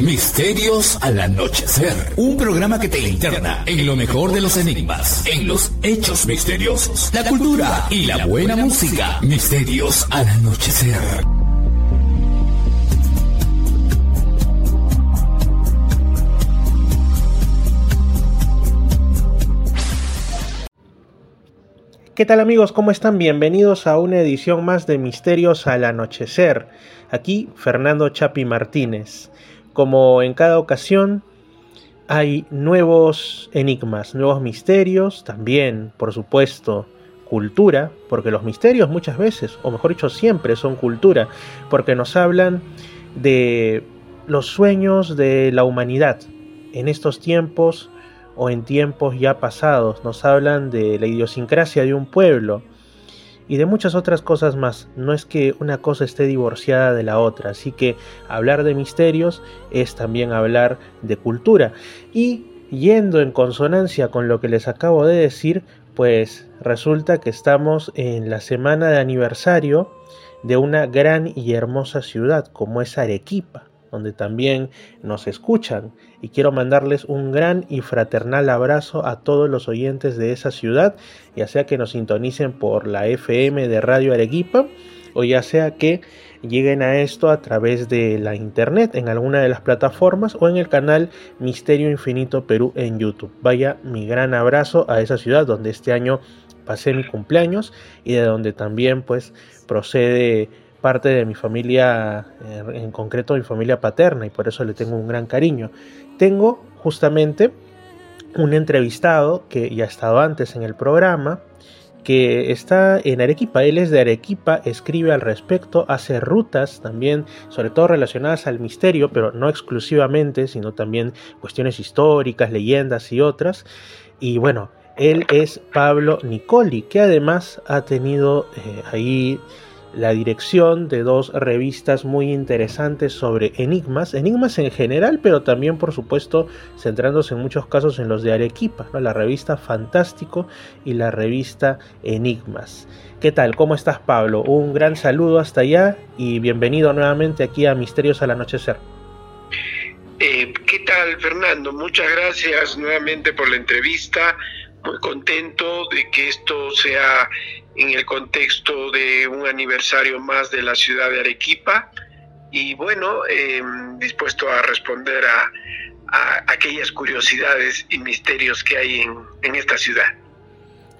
Misterios al anochecer. Un programa que te interna en lo mejor de los enigmas, en los hechos misteriosos, la cultura y la buena música. Misterios al anochecer. ¿Qué tal amigos? ¿Cómo están? Bienvenidos a una edición más de Misterios al Anochecer. Aquí Fernando Chapi Martínez. Como en cada ocasión, hay nuevos enigmas, nuevos misterios, también, por supuesto, cultura, porque los misterios muchas veces, o mejor dicho, siempre son cultura, porque nos hablan de los sueños de la humanidad. En estos tiempos o en tiempos ya pasados, nos hablan de la idiosincrasia de un pueblo, y de muchas otras cosas más. No es que una cosa esté divorciada de la otra, así que hablar de misterios es también hablar de cultura. Y yendo en consonancia con lo que les acabo de decir, pues resulta que estamos en la semana de aniversario de una gran y hermosa ciudad como es Arequipa donde también nos escuchan y quiero mandarles un gran y fraternal abrazo a todos los oyentes de esa ciudad, ya sea que nos sintonicen por la FM de Radio Arequipa o ya sea que lleguen a esto a través de la internet en alguna de las plataformas o en el canal Misterio Infinito Perú en YouTube. Vaya mi gran abrazo a esa ciudad donde este año pasé mi cumpleaños y de donde también pues procede parte de mi familia, eh, en concreto mi familia paterna, y por eso le tengo un gran cariño. Tengo justamente un entrevistado que ya ha estado antes en el programa, que está en Arequipa, él es de Arequipa, escribe al respecto, hace rutas también, sobre todo relacionadas al misterio, pero no exclusivamente, sino también cuestiones históricas, leyendas y otras. Y bueno, él es Pablo Nicoli, que además ha tenido eh, ahí la dirección de dos revistas muy interesantes sobre enigmas, enigmas en general, pero también por supuesto centrándose en muchos casos en los de Arequipa, la revista Fantástico y la revista Enigmas. ¿Qué tal? ¿Cómo estás Pablo? Un gran saludo hasta allá y bienvenido nuevamente aquí a Misterios al Anochecer. Eh, ¿Qué tal Fernando? Muchas gracias nuevamente por la entrevista. Muy contento de que esto sea en el contexto de un aniversario más de la ciudad de Arequipa y bueno, em, dispuesto a responder a, aquellas curiosidades y misterios que hay en, en esta ciudad.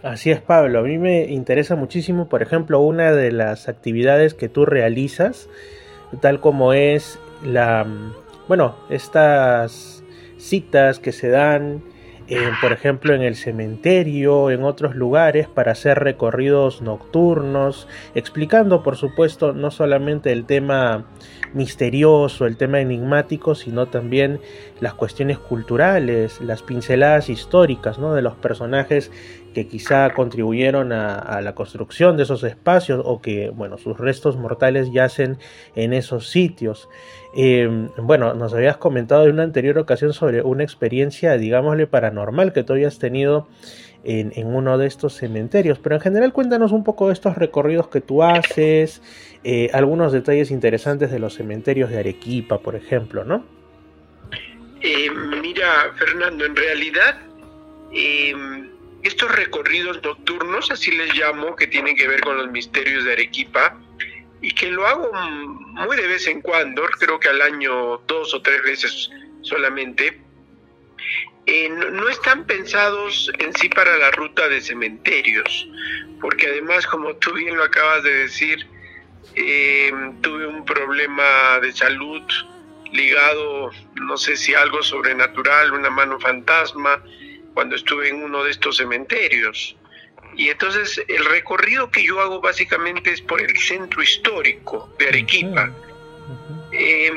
Así es, Pablo. A mí me interesa muchísimo, por ejemplo, una de las actividades que tú realizas, tal como es la, bueno, estas citas que se dan por ejemplo, en el cementerio, en otros lugares, para hacer recorridos nocturnos, explicando, por supuesto, no solamente el tema misterioso, el tema enigmático, sino también las cuestiones culturales, las pinceladas históricas ¿no? de los personajes que quizá contribuyeron a, la construcción de esos espacios o que, bueno, sus restos mortales yacen en esos sitios. Em, bueno, nos habías comentado en una anterior ocasión sobre una experiencia, digámosle, paranormal que tú habías tenido en, uno de estos cementerios, pero en general cuéntanos un poco de estos recorridos que tú haces, eh, algunos detalles interesantes de los cementerios de Arequipa, por ejemplo, ¿no? Eh, mira, Fernando, en realidad em, estos recorridos nocturnos, así les llamo, que tienen que ver con los misterios de Arequipa, y que lo hago muy de vez en cuando, creo que al año dos o tres veces solamente, eh, no, están pensados en sí para la ruta de cementerios, porque además, como tú bien lo acabas de decir, eh, tuve un problema de salud ligado, no sé si algo sobrenatural, una mano fantasma, cuando estuve en uno de estos cementerios. Y entonces el recorrido que yo hago básicamente es por el centro histórico de Arequipa. Eh,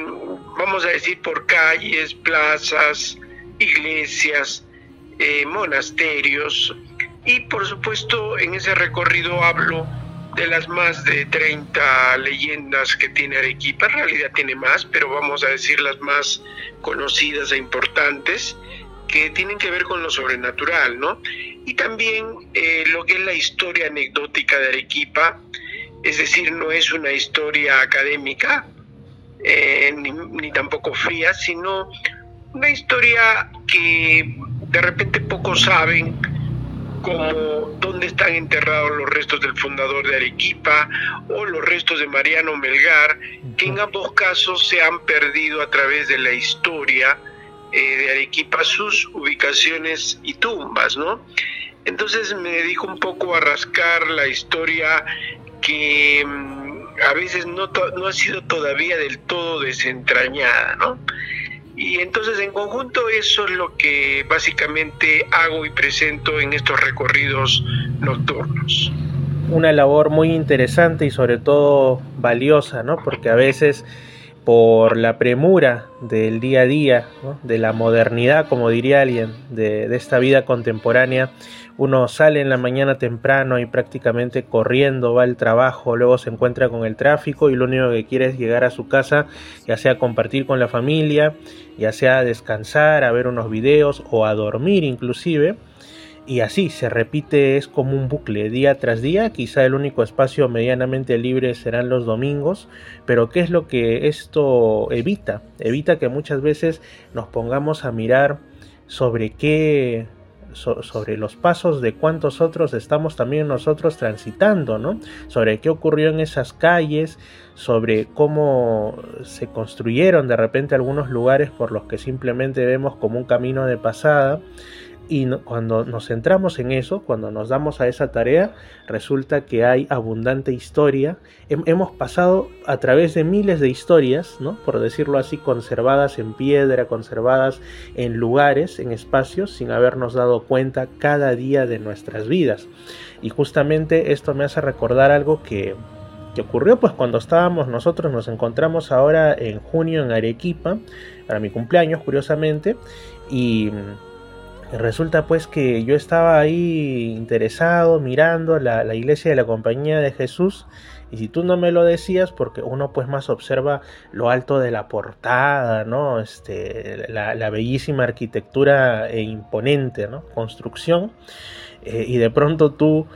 vamos a decir por calles, plazas, iglesias, eh, monasterios. Y por supuesto en ese recorrido hablo de las más de 30 leyendas que tiene Arequipa. En realidad tiene más, pero vamos a decir las más conocidas e importantes que tienen que ver con lo sobrenatural, ¿no? Y también eh, lo que es la historia anecdótica de Arequipa, es decir, no es una historia académica, eh, ni, tampoco fría, sino una historia que de repente pocos saben, como dónde están enterrados los restos del fundador de Arequipa o los restos de Mariano Melgar, que en ambos casos se han perdido a través de la historia eh, de Arequipa sus ubicaciones y tumbas, ¿no? Entonces me dedico un poco a rascar la historia que mm, a veces no, no ha sido todavía del todo desentrañada, ¿no? Y entonces en conjunto eso es lo que básicamente hago y presento en estos recorridos nocturnos. Una labor muy interesante y sobre todo valiosa, ¿no? Porque a veces por la premura del día a día, de la modernidad, como diría alguien, de, de, esta vida contemporánea, uno sale en la mañana temprano y prácticamente corriendo va al trabajo, luego se encuentra con el tráfico y lo único que quiere es llegar a su casa, ya sea compartir con la familia, ya sea descansar, a ver unos videos o a dormir inclusive y así se repite, es como un bucle día tras día, quizá el único espacio medianamente libre serán los domingos, pero ¿qué es lo que esto evita? Evita que muchas veces nos pongamos a mirar sobre qué sobre los pasos de cuántos otros estamos también nosotros transitando, ¿no? Sobre qué ocurrió en esas calles, sobre cómo se construyeron de repente algunos lugares por los que simplemente vemos como un camino de pasada y cuando nos centramos en eso, cuando nos damos a esa tarea, resulta que hay abundante historia. hemos pasado a través de miles de historias, ¿no? por decirlo así, conservadas en piedra, conservadas en lugares, en espacios, sin habernos dado cuenta cada día de nuestras vidas. Y justamente esto me hace recordar algo que, que ocurrió pues cuando estábamos nosotros nos encontramos ahora en junio en Arequipa para mi cumpleaños curiosamente y Resulta pues que yo estaba ahí interesado mirando la, iglesia de la compañía de Jesús y si tú no me lo decías porque uno pues más observa lo alto de la portada, ¿no? Este, la, bellísima arquitectura e imponente, ¿no? Construcción eh, y de pronto tú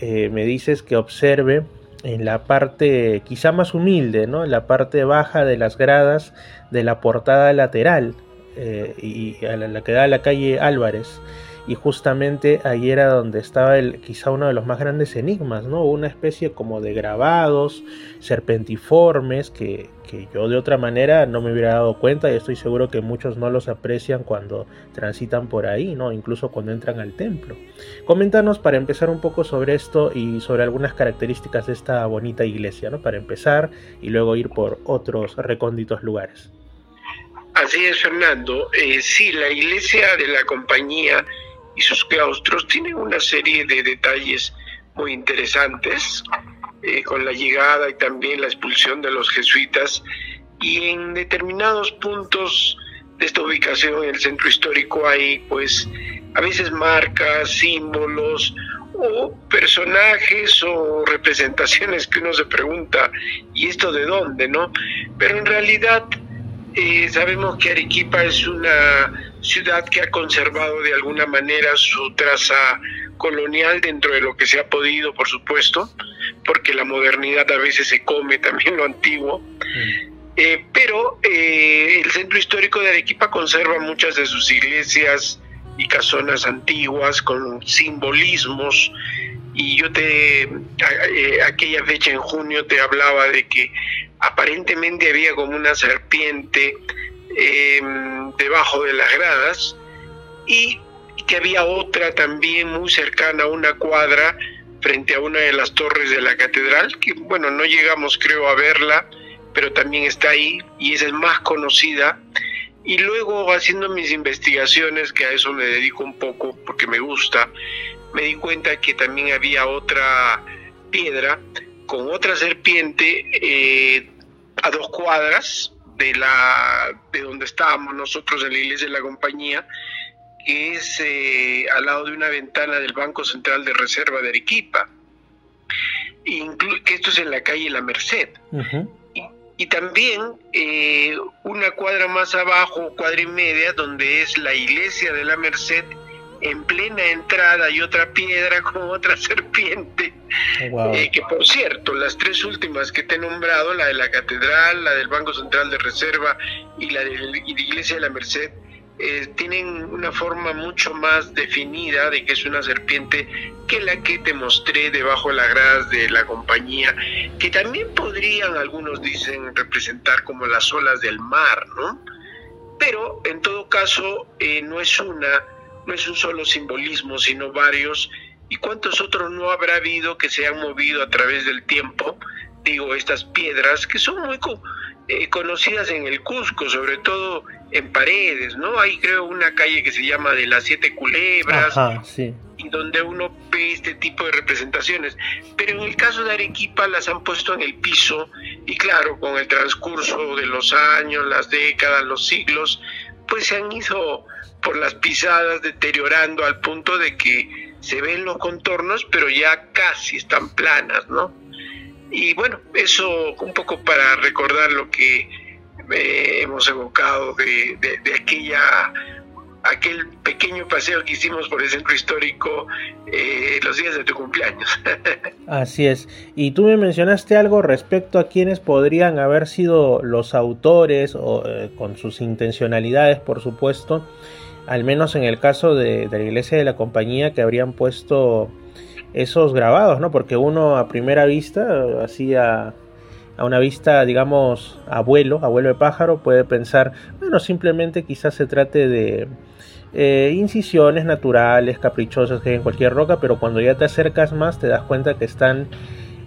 eh, me dices que observe en la parte quizá más humilde, ¿no? En la parte baja de las gradas de la portada lateral eh, y a la, que da a la calle Álvarez. Y justamente ahí era donde estaba el, quizá uno de los más grandes enigmas, ¿no? Una especie como de grabados serpentiformes que, que yo de otra manera no me hubiera dado cuenta y estoy seguro que muchos no los aprecian cuando transitan por ahí, ¿no? Incluso cuando entran al templo. Coméntanos para empezar un poco sobre esto y sobre algunas características de esta bonita iglesia, ¿no? Para empezar y luego ir por otros recónditos lugares. Así es, Fernando. Eh, sí, la iglesia de la compañía y sus claustros tienen una serie de detalles muy interesantes, eh, con la llegada y también la expulsión de los jesuitas, y en determinados puntos de esta ubicación en el centro histórico hay pues a veces marcas, símbolos o personajes o representaciones que uno se pregunta, ¿y esto de dónde? ¿no? Pero en realidad eh, sabemos que Arequipa es una ciudad que ha conservado de alguna manera su traza colonial dentro de lo que se ha podido, por supuesto, porque la modernidad a veces se come también lo antiguo. Mm. Eh, pero eh, el centro histórico de Arequipa conserva muchas de sus iglesias y casonas antiguas con simbolismos y yo te aquella fecha en junio te hablaba de que aparentemente había como una serpiente em, debajo de las gradas y que había otra también muy cercana a una cuadra frente a una de las torres de la catedral, que bueno, no llegamos creo a verla, pero también está ahí y esa es más conocida. Y luego haciendo mis investigaciones, que a eso me dedico un poco porque me gusta, me di cuenta que también había otra piedra con otra serpiente eh, a dos cuadras de la de donde estábamos nosotros en la iglesia de la compañía que es eh, al lado de una ventana del Banco Central de Reserva de Arequipa. Que esto es en la calle La Merced. Y, también eh, una cuadra más abajo cuadra y media donde es la iglesia de La Merced en plena entrada hay otra piedra con otra serpiente. Eh, que por cierto, las tres últimas que te he nombrado, la de la catedral, la del Banco Central de Reserva y la de la Iglesia de la Merced, eh, tienen una forma mucho más definida de que es una serpiente que la que te mostré debajo de las gradas de la compañía, que también podrían, algunos dicen, representar como las olas del mar, ¿no? Pero en todo caso eh, no es una, no es un solo simbolismo, sino varios. ¿Y cuántos otros no habrá habido que se han movido a través del tiempo? Digo, estas piedras que son muy eh, conocidas en el Cusco, sobre todo en paredes, ¿no? Hay creo una calle que se llama de las siete culebras, y donde uno ve este tipo de representaciones. Pero en el caso de Arequipa las han puesto en el piso y claro, con el transcurso de los años, las décadas, los siglos, pues se han ido por las pisadas deteriorando al punto de que se ven los contornos, pero ya casi están planas, ¿no? Y bueno, eso un poco para recordar lo que eh, hemos evocado de, aquella aquel pequeño paseo que hicimos por el centro histórico eh, los días de tu cumpleaños. Así es. Y tú me mencionaste algo respecto a quienes podrían haber sido los autores, o, eh, con sus intencionalidades, por supuesto, al menos en el caso de, de, la iglesia de la compañía, que habrían puesto esos grabados, ¿no? Porque uno a primera vista, así a, una vista, digamos, abuelo, abuelo de pájaro, puede pensar, bueno, simplemente quizás se trate de eh, incisiones naturales, caprichosas que hay en cualquier roca, pero cuando ya te acercas más te das cuenta que están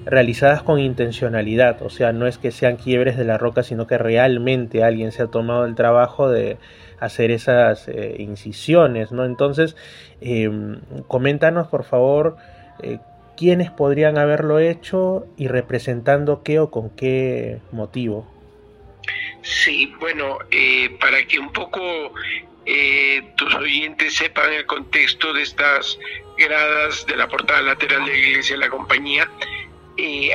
realizadas con intencionalidad, o sea, no es que sean quiebres de la roca, sino que realmente alguien se ha tomado el trabajo de hacer esas eh, incisiones, ¿no? Entonces, em, coméntanos por favor eh, quiénes podrían haberlo hecho y representando qué o con qué motivo. Sí, bueno, eh, para que un poco eh, tus oyentes sepan el contexto de estas gradas de la portada lateral de la iglesia de la compañía,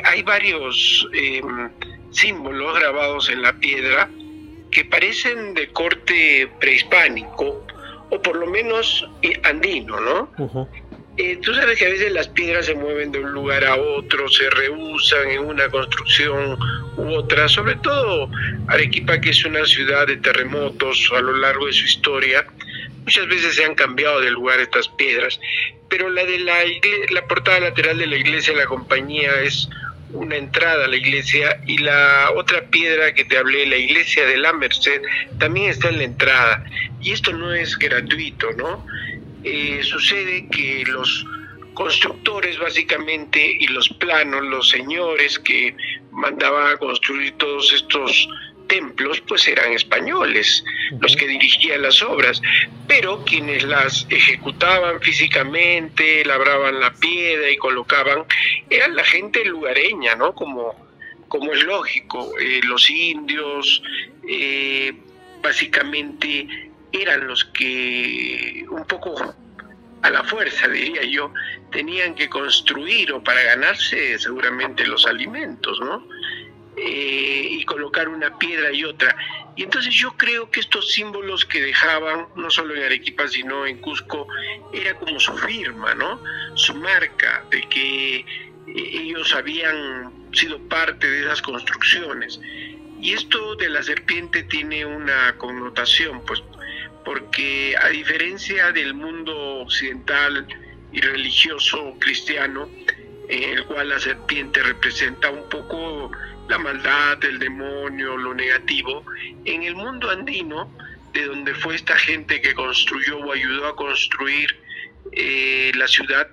hay varios em, símbolos grabados en la piedra que parecen de corte prehispánico o por lo menos andino, ¿no? Eh, tú sabes que a veces las piedras se mueven de un lugar a otro, se rehusan en una construcción u otra, sobre todo Arequipa, que es una ciudad de terremotos a lo largo de su historia, muchas veces se han cambiado de lugar estas piedras, pero la de la, la portada lateral de la iglesia de la compañía es una entrada a la iglesia y la otra piedra que te hablé, la iglesia de la Merced, también está en la entrada. Y esto no es gratuito, ¿no? Eh, sucede que los constructores básicamente y los planos, los señores que mandaban a construir todos estos templos, pues eran españoles, los que dirigían las obras, pero quienes las ejecutaban físicamente, labraban la piedra y colocaban, eran la gente lugareña, ¿no? Como, como es lógico, eh, los indios, eh, básicamente eran los que un poco a la fuerza, diría yo, tenían que construir o para ganarse seguramente los alimentos, ¿no? Eh, y colocar una piedra y otra. Y entonces yo creo que estos símbolos que dejaban, no solo en Arequipa, sino en Cusco, era como su firma, ¿no? Su marca de que eh, ellos habían sido parte de esas construcciones. Y esto de la serpiente tiene una connotación, pues porque a diferencia del mundo occidental y religioso cristiano, en el cual la serpiente representa un poco la maldad, el demonio, lo negativo, en el mundo andino, de donde fue esta gente que construyó o ayudó a construir eh, la ciudad,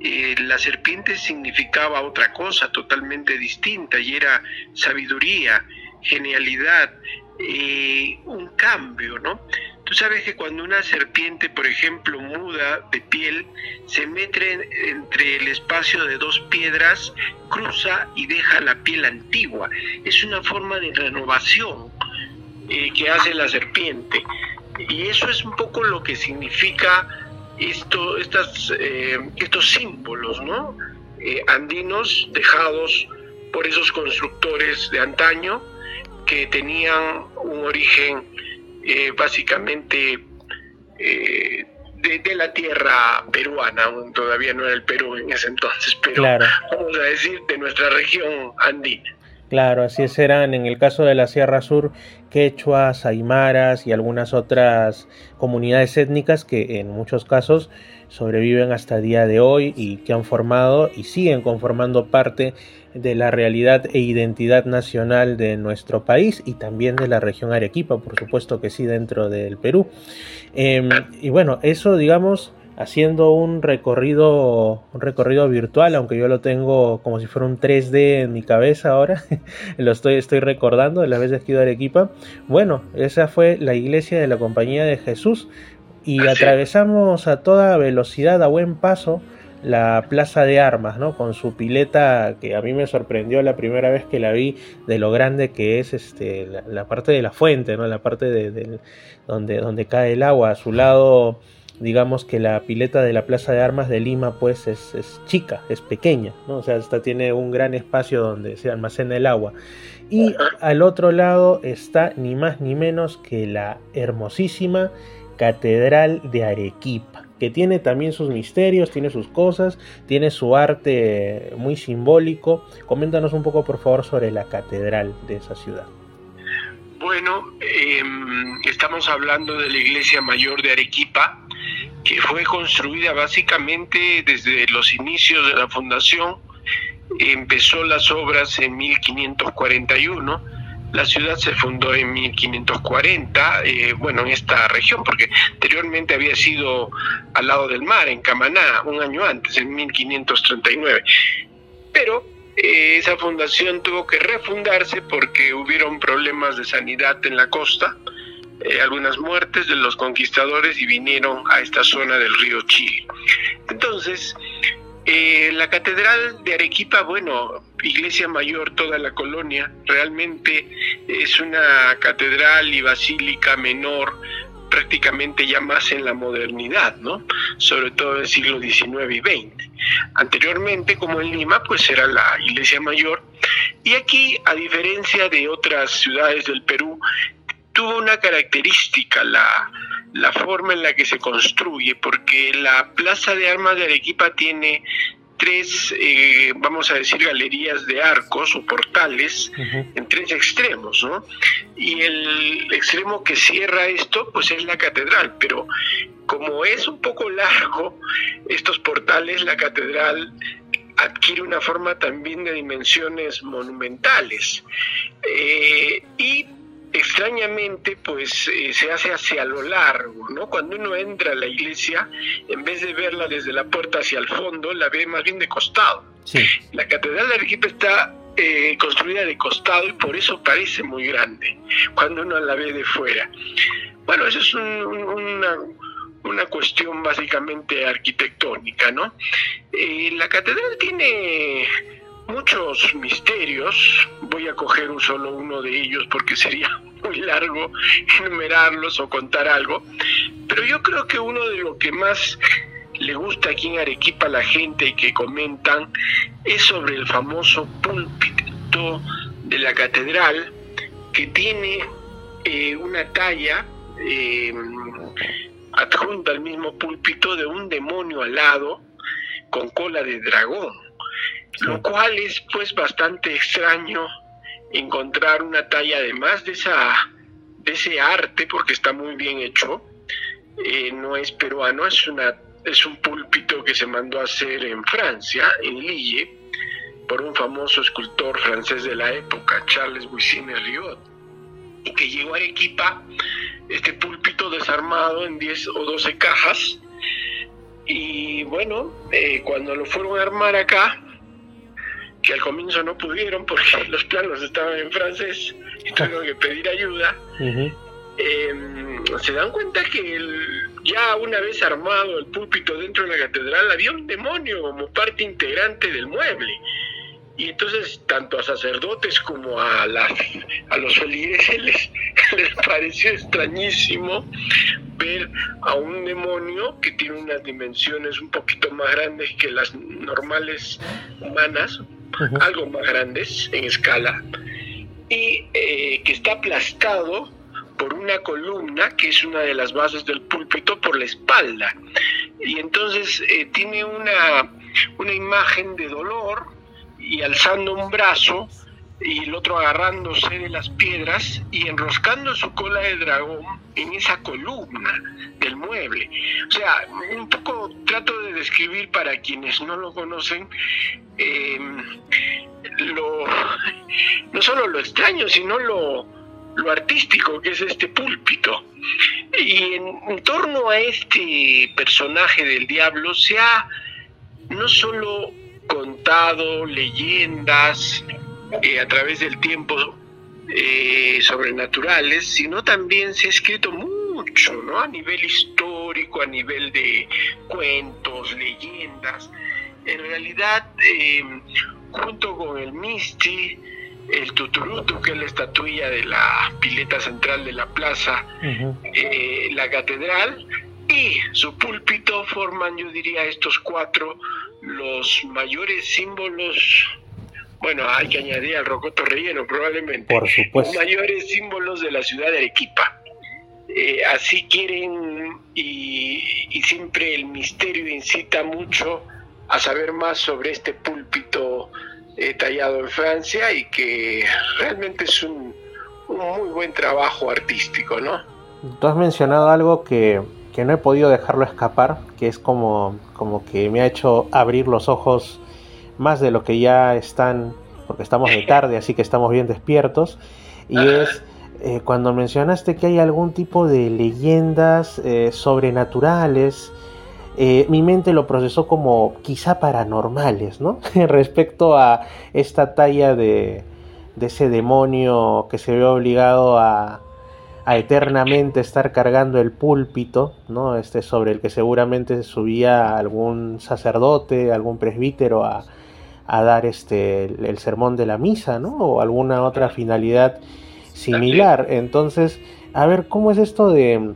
eh, la serpiente significaba otra cosa totalmente distinta y era sabiduría, genialidad, un cambio, ¿no? Tú sabes que cuando una serpiente, por ejemplo, muda de piel, se mete entre el espacio de dos piedras, cruza y deja la piel antigua. Es una forma de renovación eh, que hace la serpiente. Y eso es un poco lo que significa esto, estas, eh, estos símbolos, ¿no? Eh, andinos dejados por esos constructores de antaño que tenían un origen eh, básicamente eh, de, la tierra peruana, todavía no era el Perú en ese entonces, pero vamos a decir de nuestra región andina. Claro, así es, eran en el caso de la Sierra Sur quechuas, aymaras y algunas otras comunidades étnicas que en muchos casos sobreviven hasta el día de hoy y que han formado y siguen conformando parte de la realidad e identidad nacional de nuestro país y también de la región Arequipa, por supuesto que sí, dentro del Perú. Em, y bueno, eso digamos haciendo un recorrido, un recorrido virtual, aunque yo lo tengo como si fuera un 3D en mi cabeza ahora, lo estoy, estoy recordando de las veces que he ido a Arequipa. Bueno, esa fue la iglesia de la Compañía de Jesús y atravesamos a toda velocidad, a buen paso, la plaza de armas, ¿no? Con su pileta que a mí me sorprendió la primera vez que la vi de lo grande que es este, la, parte de la fuente, ¿no? La parte de, donde, cae el agua. A su lado, digamos que la pileta de la plaza de armas de Lima, pues es, es chica, es pequeña, ¿no? O sea, esta tiene un gran espacio donde se almacena el agua. Y al otro lado está ni más ni menos que la hermosísima Catedral de Arequipa que tiene también sus misterios, tiene sus cosas, tiene su arte muy simbólico. Coméntanos un poco, por favor, sobre la catedral de esa ciudad. Bueno, em, estamos hablando de la iglesia mayor de Arequipa, que fue construida básicamente desde los inicios de la fundación. Empezó las obras en 1541 la ciudad se fundó en 1540, eh, bueno, en esta región, porque anteriormente había sido al lado del mar, en Camaná, un año antes, en 1539. Pero eh, esa fundación tuvo que refundarse porque hubieron problemas de sanidad en la costa, eh, algunas muertes de los conquistadores y vinieron a esta zona del río Chile. Entonces, eh, la Catedral de Arequipa, bueno, iglesia mayor, toda la colonia, realmente es una catedral y basílica menor prácticamente ya más en la modernidad, ¿no? Sobre todo en el siglo XIX y XX. Anteriormente, como en Lima, pues era la iglesia mayor. Y aquí, a diferencia de otras ciudades del Perú, tuvo una característica, la, la forma en la que se construye, porque la Plaza de Armas de Arequipa tiene tres, eh, vamos a decir, galerías de arcos o portales en tres extremos, ¿no? Y el extremo que cierra esto, pues es la catedral, pero como es un poco largo estos portales, la catedral adquiere una forma también de dimensiones monumentales. Eh, y extrañamente pues eh, se hace hacia lo largo, ¿no? Cuando uno entra a la iglesia, en vez de verla desde la puerta hacia el fondo, la ve más bien de costado. La catedral de Arequipa está eh, construida de costado y por eso parece muy grande cuando uno la ve de fuera. Bueno, eso es una, una cuestión básicamente arquitectónica, ¿no? Eh, la catedral tiene muchos misterios, voy a coger un solo uno de ellos porque sería muy largo enumerarlos o contar algo, pero yo creo que uno de lo que más le gusta aquí en Arequipa a la gente y que comentan es sobre el famoso púlpito de la catedral que tiene eh, una talla eh, adjunta al mismo púlpito de un demonio alado con cola de dragón lo cual es pues bastante extraño encontrar una talla además de esa de ese arte porque está muy bien hecho. Eh, no es peruano es una es un púlpito que se mandó a hacer en Francia en Lille por un famoso escultor francés de la época Charles Buissine Riot y que llegó a Arequipa este púlpito desarmado en 10 o 12 cajas. Y bueno eh, cuando lo fueron a armar acá que al comienzo no pudieron porque los planos estaban en francés y tuvieron que pedir ayuda, em, se dan cuenta que ya una vez armado el púlpito dentro de la catedral había un demonio como parte integrante del mueble. Y entonces tanto a sacerdotes como a, las, a los feligreses les, les pareció extrañísimo ver a un demonio que tiene unas dimensiones un poquito más grandes que las normales humanas, algo más grandes en escala, y eh, que está aplastado por una columna que es una de las bases del púlpito por la espalda. Y entonces eh, tiene una, una imagen de dolor y alzando un brazo y el otro agarrándose de las piedras y enroscando su cola de dragón en esa columna del mueble. O sea, un poco trato de describir para quienes no lo conocen eh, lo, no solo lo extraño, sino lo, lo artístico que es este púlpito. Y en, torno a este personaje del diablo se ha no solo contado leyendas eh, a través del tiempo eh, sobrenaturales, sino también se ha escrito mucho, ¿no? A nivel histórico, a nivel de cuentos, leyendas. En realidad, eh, junto con el Misti, el Tuturutu, que es la estatuilla de la pileta central de la plaza, eh, la catedral y su púlpito forman, yo diría, estos cuatro los mayores símbolos. Bueno, hay que añadir al rocoto relleno probablemente. Por supuesto. Los mayores símbolos de la ciudad de Arequipa. Eh, así quieren y, y siempre el misterio incita mucho a saber más sobre este púlpito eh, tallado en Francia y que realmente es un, muy buen trabajo artístico, ¿no? Tú has mencionado algo que, que, no he podido dejarlo escapar, que es como, como que me ha hecho abrir los ojos más de lo que ya están, porque estamos de tarde, así que estamos bien despiertos, y es eh, cuando mencionaste que hay algún tipo de leyendas eh, sobrenaturales, eh, mi mente lo procesó como quizá paranormales, ¿no? Respecto a esta talla de, ese demonio que se ve obligado a, eternamente estar cargando el púlpito, ¿no? Este sobre el que seguramente subía algún sacerdote, algún presbítero a, dar este el, sermón de la misa, ¿no? O alguna otra finalidad similar. Entonces, a ver, ¿cómo es esto de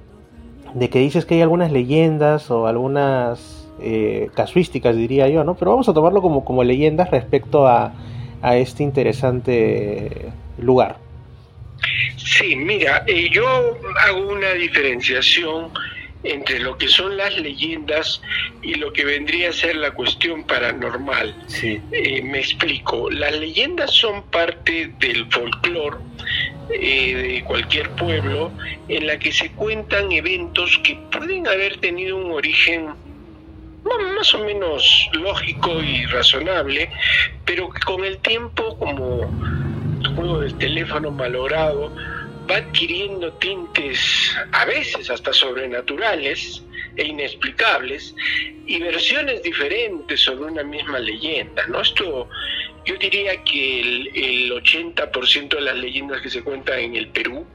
de que dices que hay algunas leyendas o algunas eh, casuísticas, diría yo, ¿no? Pero vamos a tomarlo como, como leyendas respecto a, a este interesante lugar. Sí, mira, eh, yo hago una diferenciación entre lo que son las leyendas y lo que vendría a ser la cuestión paranormal. Sí. Eh, me explico, las leyendas son parte del folclore eh, de cualquier pueblo en la que se cuentan eventos que pueden haber tenido un origen más o menos lógico y razonable, pero que con el tiempo, como el juego del teléfono malogrado, va adquiriendo tintes a veces hasta sobrenaturales e inexplicables y versiones diferentes sobre una misma leyenda, ¿no? Esto yo diría que el, 80% de las leyendas que se cuentan en el Perú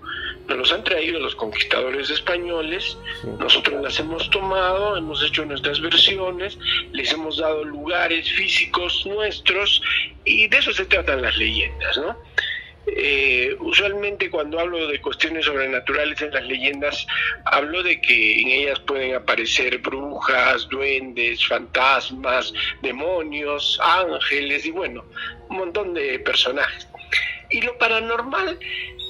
nos los han traído los conquistadores españoles, nosotros las hemos tomado, hemos hecho nuestras versiones, les hemos dado lugares físicos nuestros y de eso se tratan las leyendas, ¿no? Eh, usualmente cuando hablo de cuestiones sobrenaturales en las leyendas, hablo de que en ellas pueden aparecer brujas, duendes, fantasmas, demonios, ángeles y bueno, un montón de personajes. Y lo paranormal,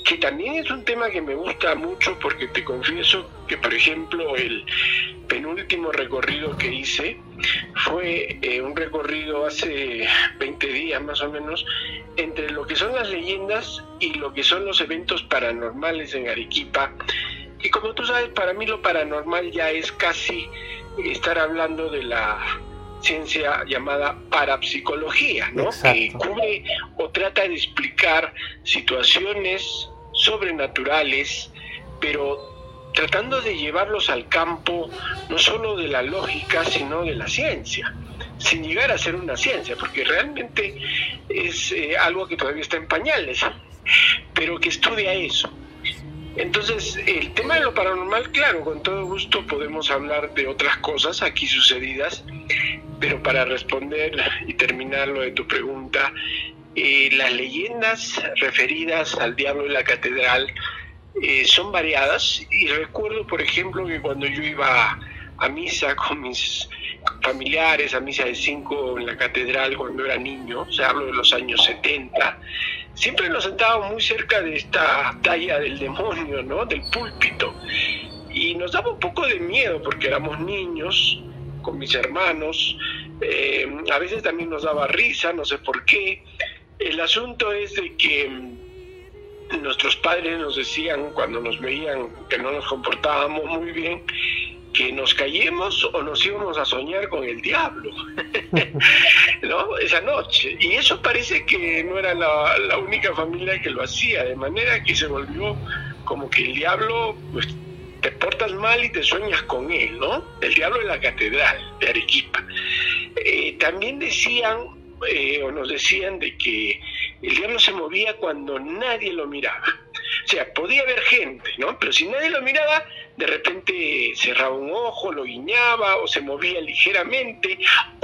que también es un tema que me gusta mucho porque te confieso que, por ejemplo, el penúltimo recorrido que hice fue eh, un recorrido hace 20 días más o menos entre lo que son las leyendas y lo que son los eventos paranormales en Arequipa. Y como tú sabes, para mí lo paranormal ya es casi estar hablando de la ciencia llamada parapsicología, ¿no? Que cubre o trata de explicar situaciones sobrenaturales, pero tratando de llevarlos al campo no solo de la lógica, sino de la ciencia, sin llegar a ser una ciencia, porque realmente es eh, algo que todavía está en pañales, pero que estudia eso. Entonces, el tema de lo paranormal, claro, con todo gusto podemos hablar de otras cosas aquí sucedidas, pero para responder y terminar lo de tu pregunta, las leyendas referidas al diablo de la catedral eh, son variadas y recuerdo, por ejemplo, que cuando yo iba a misa con mis familiares, a misa de cinco en la catedral cuando era niño, o sea, hablo de los años 70, siempre nos sentábamos muy cerca de esta talla del demonio, ¿no? Del púlpito. Y nos daba un poco de miedo porque éramos niños con mis hermanos, eh, a veces también nos daba risa, no sé por qué. El asunto es de que mm, nuestros padres nos decían cuando nos veían que no nos comportábamos muy bien, que nos callemos o nos íbamos a soñar con el diablo, ¿no? Esa noche. Y eso parece que no era la, única familia que lo hacía, de manera que se volvió como que el diablo, pues te portas mal y te sueñas con él, ¿no? El diablo de la catedral de Arequipa. Eh, también decían, eh, o nos decían, de que el diablo se movía cuando nadie lo miraba. O sea, podía haber gente, ¿no? Pero si nadie lo miraba, de repente cerraba un ojo, lo guiñaba o se movía ligeramente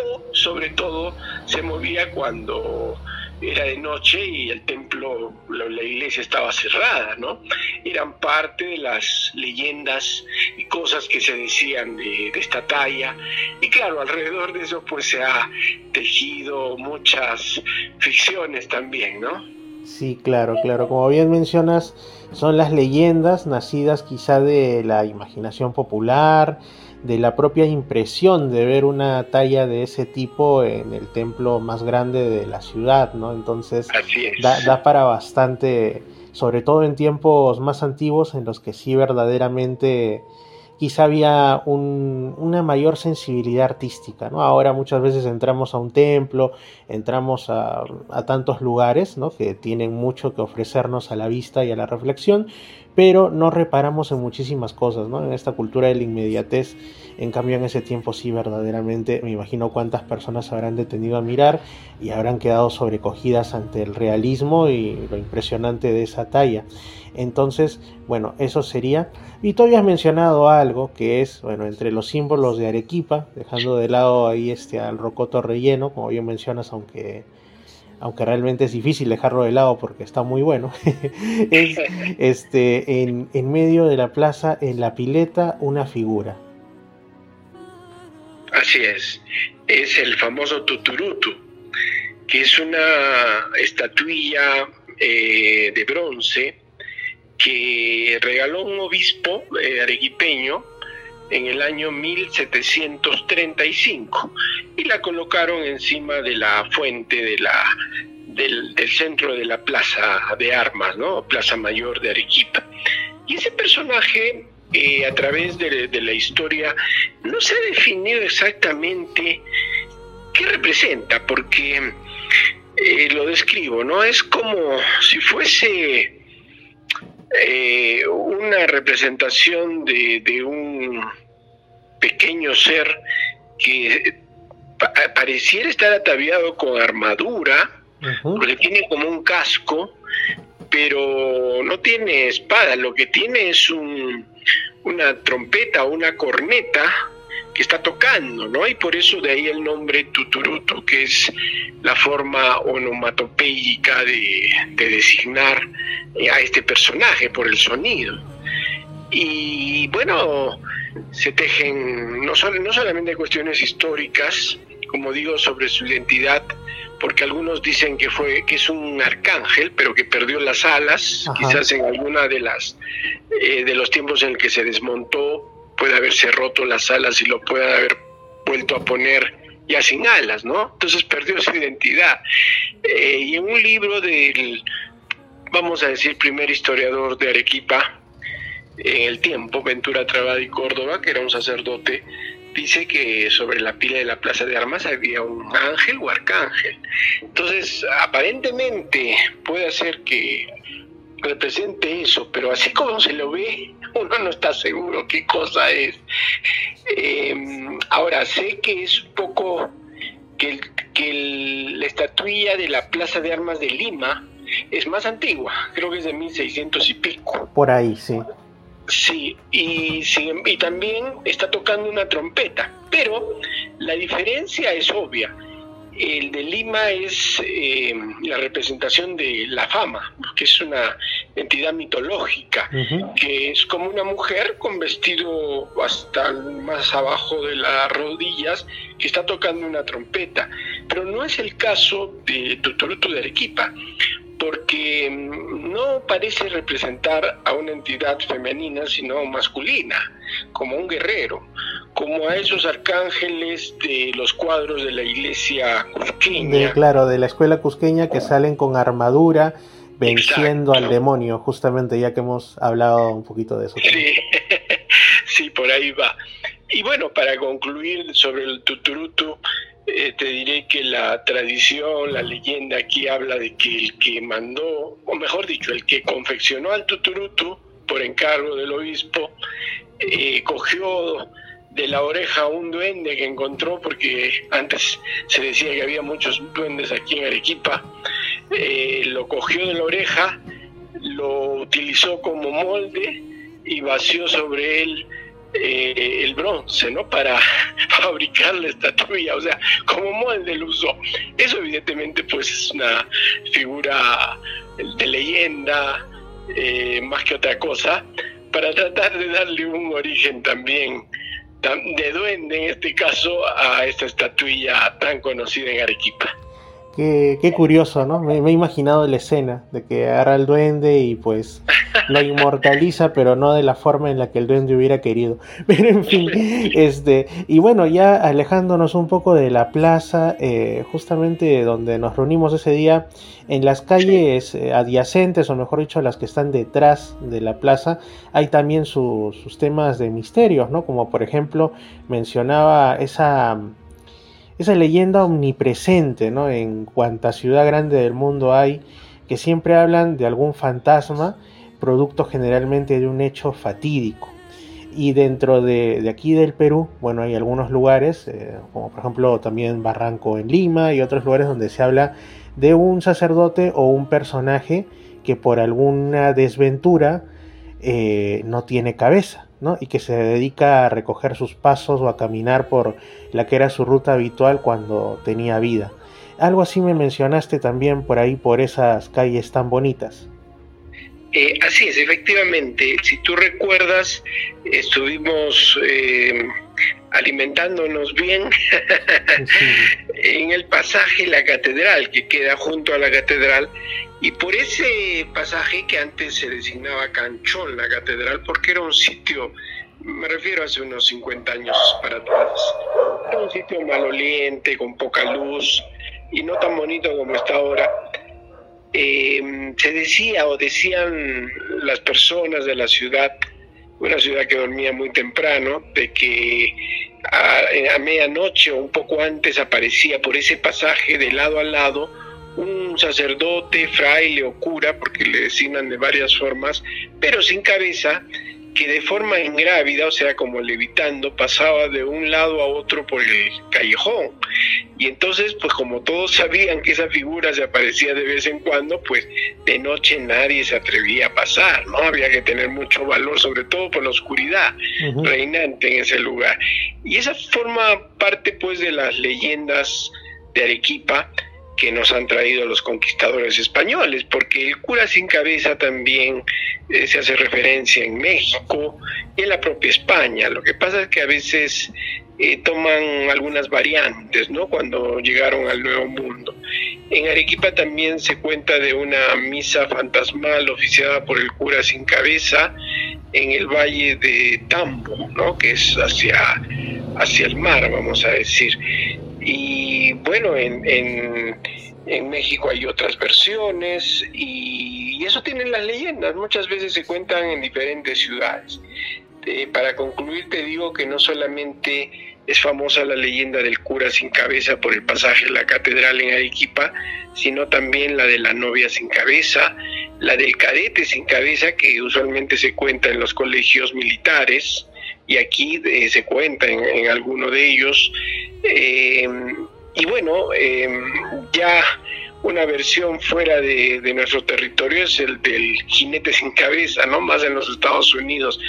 o sobre todo se movía cuando era de noche y el templo, la, iglesia estaba cerrada, ¿no? Eran parte de las leyendas y cosas que se decían de, de, esta talla. Y claro, alrededor de eso pues se ha tejido muchas ficciones también, ¿no? Sí, claro, claro. Como bien mencionas, son las leyendas nacidas quizá de la imaginación popular, de la propia impresión de ver una talla de ese tipo en el templo más grande de la ciudad, ¿no? Entonces da, para bastante, sobre todo en tiempos más antiguos en los que sí verdaderamente quizá había una mayor sensibilidad artística, ¿no? Ahora muchas veces entramos a un templo, entramos a, tantos lugares, ¿no? Que tienen mucho que ofrecernos a la vista y a la reflexión, pero no reparamos en muchísimas cosas, ¿no? En esta cultura de la inmediatez, en cambio en ese tiempo sí verdaderamente me imagino cuántas personas habrán detenido a mirar y habrán quedado sobrecogidas ante el realismo y lo impresionante de esa talla. Entonces, bueno, eso sería. Y tú habías mencionado algo que es, bueno, entre los símbolos de Arequipa, dejando de lado ahí este al rocoto relleno, como bien mencionas, aunque aunque realmente es difícil dejarlo de lado porque está muy bueno, es este, en, en, medio de la plaza, en la pileta, una figura. Así es, es el famoso Tuturutu, que es una estatuilla eh, de bronce que regaló un obispo eh, arequipeño en el año 1735 y la colocaron encima de la fuente del, centro de la plaza de armas, ¿no? Plaza Mayor de Arequipa. Y ese personaje, eh, a través de, la historia, no se ha definido exactamente qué representa, porque eh, lo describo, ¿no? Es como si fuese eh, una representación de, un pequeño ser que pareciera estar ataviado con armadura, porque tiene como un casco, pero no tiene espada, lo que tiene es un, una trompeta o una corneta que está tocando, ¿no? Y por eso de ahí el nombre Tuturuto, que es la forma onomatopéyica de, de designar a este personaje por el sonido. Y bueno, se tejen no, no solamente cuestiones históricas, como digo, sobre su identidad, porque algunos dicen que fue que es un arcángel, pero que perdió las alas, quizás en alguna de las eh, de los tiempos en el que se desmontó puede haberse roto las alas y lo puede haber vuelto a poner ya sin alas, ¿no? Entonces perdió su identidad. Eh, y en un libro del, vamos a decir, primer historiador de Arequipa, en el tiempo, Ventura Trabada y Córdoba, que era un sacerdote, dice que sobre la pila de la Plaza de Armas había un ángel o arcángel. Entonces, aparentemente puede ser que represente eso, pero así como se lo ve, uno no está seguro qué cosa es. Em, ahora, sé que es un poco que, que la estatuilla de la Plaza de Armas de Lima es más antigua, creo que es de 1600 y pico. Por ahí, sí. Sí, y, y también está tocando una trompeta, pero la diferencia es obvia. El de Lima es eh, la representación de la fama, que es una entidad mitológica, que es como una mujer con vestido hasta más abajo de las rodillas, que está tocando una trompeta. Pero no es el caso de Tuturutu de Arequipa, porque mm, no parece representar a una entidad femenina, sino masculina, como un guerrero, como a esos arcángeles de los cuadros de la iglesia cusqueña. claro, de la escuela cusqueña que salen con armadura venciendo al demonio, justamente ya que hemos hablado un poquito de eso. Sí. sí, por ahí va. Y bueno, para concluir sobre el tuturutu, eh, te diré que la tradición, la leyenda aquí habla de que el que mandó, o mejor dicho, el que confeccionó al tuturutu por encargo del obispo, eh, cogió de la oreja un duende que encontró, porque antes se decía que había muchos duendes aquí en Arequipa, eh, lo cogió de la oreja, lo utilizó como molde y vació sobre él eh, el bronce, ¿no? Para fabricar la estatuilla, o sea, como molde lo usó. Eso evidentemente pues es una figura de leyenda eh, más que otra cosa, para tratar de darle un origen también de duende en este caso a esta estatuilla tan conocida en Arequipa. Qué, curioso, ¿no? Me, he imaginado la escena de que agarra el duende y pues lo inmortaliza, pero no de la forma en la que el duende hubiera querido. Pero en fin, este, y bueno, ya alejándonos un poco de la plaza, eh, justamente donde nos reunimos ese día, en las calles eh, adyacentes, o mejor dicho, las que están detrás de la plaza, hay también sus temas de misterios, ¿no? Como por ejemplo, mencionaba esa esa leyenda omnipresente, ¿no? En cuanta ciudad grande del mundo hay, que siempre hablan de algún fantasma, producto generalmente de un hecho fatídico. Y dentro de, aquí del Perú, bueno, hay algunos lugares, eh, como por ejemplo también Barranco en Lima y otros lugares donde se habla de un sacerdote o un personaje que por alguna desventura eh, no tiene cabeza y que se dedica a recoger sus pasos o a caminar por la que era su ruta habitual cuando tenía vida. Algo así me mencionaste también por ahí, por esas calles tan bonitas. Eh, así es, efectivamente. Si tú recuerdas, estuvimos eh, alimentándonos bien en el pasaje La Catedral, que queda junto a la catedral, y por ese pasaje que antes se designaba Canchón, la catedral, porque era un sitio, me refiero hace unos 50 años para atrás, era un sitio maloliente, con poca luz y no tan bonito como está ahora. Eh, se decía o decían las personas de la ciudad, una ciudad que dormía muy temprano, de que a, a medianoche o un poco antes aparecía por ese pasaje de lado a lado un sacerdote, fraile o cura, porque le designan de varias formas, pero sin cabeza, que de forma ingrávida, o sea, como levitando, pasaba de un lado a otro por el callejón. Y entonces, pues como todos sabían que esa figura se aparecía de vez en cuando, pues de noche nadie se atrevía a pasar, ¿no? Había que tener mucho valor, sobre todo por la oscuridad reinante en ese lugar. Y esa forma parte, pues, de las leyendas de Arequipa, que nos han traído los conquistadores españoles, porque el cura sin cabeza también eh, se hace referencia en México y en la propia España. Lo que pasa es que a veces eh, toman algunas variantes, ¿no? Cuando llegaron al Nuevo Mundo. En Arequipa también se cuenta de una misa fantasmal oficiada por el cura sin cabeza en el valle de Tambo, ¿no? Que es hacia, hacia el mar, vamos a decir. Y bueno, en, en, México hay otras versiones y, eso tienen las leyendas, muchas veces se cuentan en diferentes ciudades. Eh, para concluir te digo que no solamente es famosa la leyenda del cura sin cabeza por el pasaje de la catedral en Arequipa, sino también la de la novia sin cabeza, la del cadete sin cabeza que usualmente se cuenta en los colegios militares, y aquí eh, se cuenta en, alguno de ellos. Eh, y bueno, eh, ya una versión fuera de, nuestro territorio es el del jinete sin cabeza, ¿no? Más en los Estados Unidos.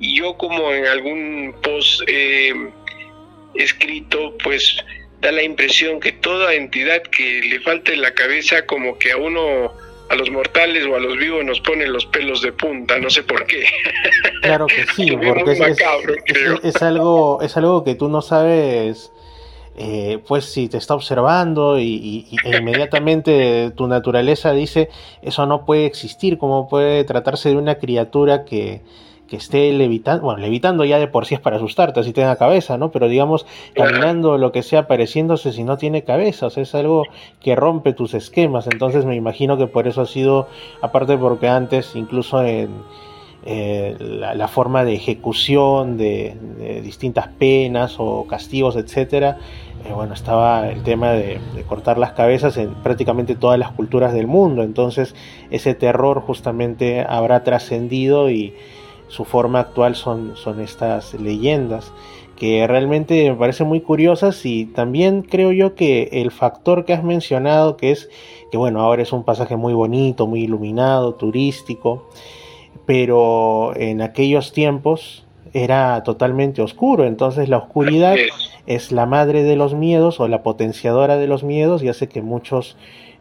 Y yo como en algún post escrito, pues da la impresión que toda entidad que le falte la cabeza como que a uno a los mortales o a los vivos nos pone los pelos de punta, no sé por qué. Claro que sí, porque es, algo, es algo que tú no sabes, eh, pues si te está observando y, e inmediatamente tu naturaleza dice, eso no puede existir, ¿cómo puede tratarse de una criatura que, que esté levitando, bueno, levitando ya de por sí es para asustarte, así tenga cabeza, ¿no? Pero digamos, caminando, lo que sea, apareciéndose si no tiene cabeza, o sea, es algo que rompe tus esquemas, entonces me imagino que por eso ha sido, aparte porque antes, incluso en eh, la, forma de ejecución de, distintas penas o castigos, etcétera, eh, bueno, estaba el tema de, de, cortar las cabezas en prácticamente todas las culturas del mundo, entonces ese terror justamente habrá trascendido y su forma actual son, son estas leyendas que realmente me parecen muy curiosas y también creo yo que el factor que has mencionado que es que bueno ahora es un pasaje muy bonito muy iluminado turístico pero en aquellos tiempos era totalmente oscuro. Entonces la oscuridad es la madre de los miedos o la potenciadora de los miedos y hace que muchos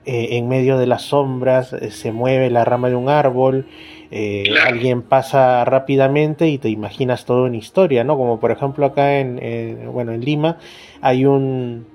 eh, en medio de las sombras eh, se mueve la rama de un árbol eh, alguien pasa rápidamente y te imaginas toda una historia, ¿no? Como por ejemplo acá en, bueno, en Lima hay un,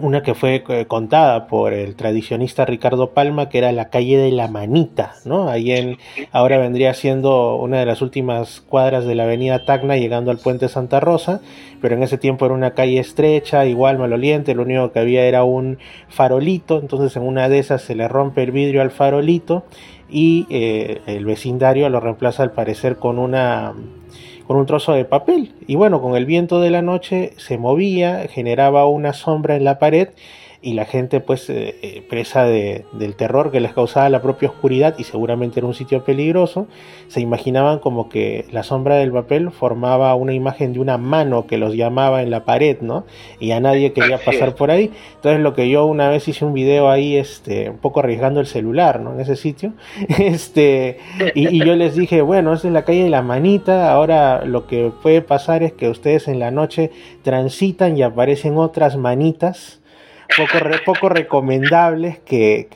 una que fue eh, contada por el tradicionista Ricardo Palma, que era la calle de la Manita, ¿no? Ahí en, ahora vendría siendo una de las últimas cuadras de la avenida Tacna, llegando al puente Santa Rosa, pero en ese tiempo era una calle estrecha, igual maloliente, lo único que había era un farolito, entonces en una de esas se le rompe el vidrio al farolito y eh, el vecindario lo reemplaza al parecer con una con un trozo de papel. Y bueno con el viento de la noche se movía generaba una sombra en la pared y la gente pues eh, eh, presa de, del terror que les causaba la propia oscuridad y seguramente era un sitio peligroso, se imaginaban como que la sombra del papel formaba una imagen de una mano que los llamaba en la pared, ¿no? Y a nadie quería pasar por ahí. Entonces lo que yo una vez hice un video ahí, este, un poco arriesgando el celular, ¿no? En ese sitio, este, y, y yo les dije, bueno, es en la calle de la manita, ahora lo que puede pasar es que ustedes en la noche transitan y aparecen otras manitas, poco, poco recomendables que,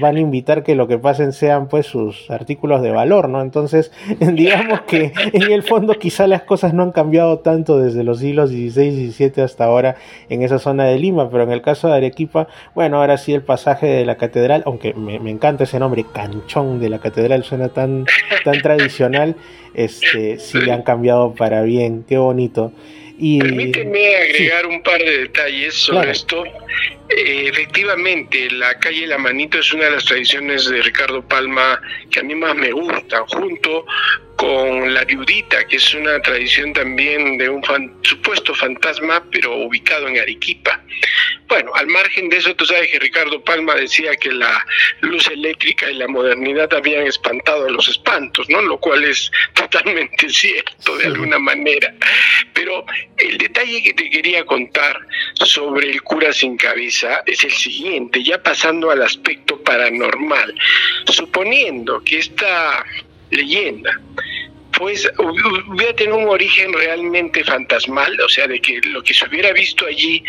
van a invitar que lo que pasen sean pues sus artículos de valor, ¿no? Entonces, digamos que en el fondo quizá las cosas no han cambiado tanto desde los siglos XVI y XVII hasta ahora en esa zona de Lima, pero en el caso de Arequipa, bueno, ahora sí el pasaje de la catedral, aunque me, me encanta ese nombre, canchón de la catedral, suena tan, tan tradicional, este, sí han cambiado para bien, qué bonito. Permíteme agregar un par de detalles sobre esto. Eh, efectivamente, la calle La Manito es una de las tradiciones de Ricardo Palma que a mí más me gustan, junto con la viudita, que es una tradición también de un supuesto fantasma, pero ubicado en Arequipa. Bueno, al margen de eso, tú sabes que Ricardo Palma decía que la luz eléctrica y la modernidad habían espantado a los espantos, ¿no? Lo cual es totalmente cierto de alguna manera. Pero el detalle que te quería contar sobre el cura sin cabeza es el siguiente, ya pasando al aspecto paranormal. Suponiendo que esta leyenda pues hubiera tenido un origen realmente fantasmal, o sea, de que lo que se hubiera visto allí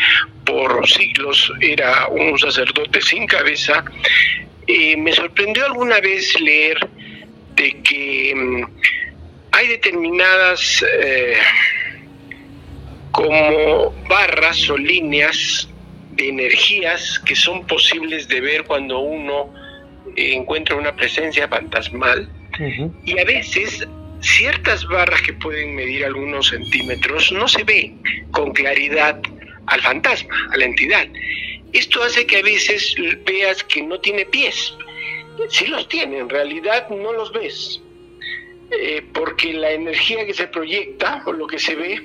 por siglos era un sacerdote sin cabeza. Eh, me sorprendió alguna vez leer de que mm, hay determinadas eh, como barras o líneas de energías que son posibles de ver cuando uno encuentra una presencia fantasmal y a veces ciertas barras que pueden medir algunos centímetros no se ven con claridad al fantasma, a la entidad. Esto hace que a veces veas que no tiene pies. Si los tiene, en realidad no los ves. Eh, porque la energía que se proyecta o lo que se ve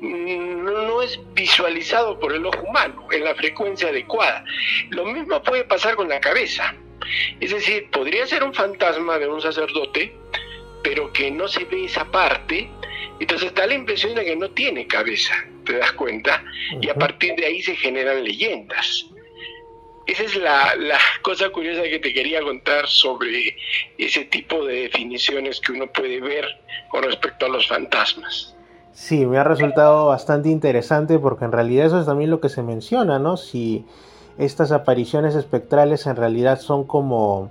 mm, no, es visualizado por el ojo humano en la frecuencia adecuada. Lo mismo puede pasar con la cabeza. Es decir, podría ser un fantasma de un sacerdote, pero que no se ve esa parte, entonces da la impresión de que no tiene cabeza, ¿te das cuenta? Y a partir de ahí se generan leyendas. Esa es la, la, cosa curiosa que te quería contar sobre ese tipo de definiciones que uno puede ver con respecto a los fantasmas. Sí, me ha resultado bastante interesante porque en realidad eso es también lo que se menciona, ¿no? Si estas apariciones espectrales en realidad son como,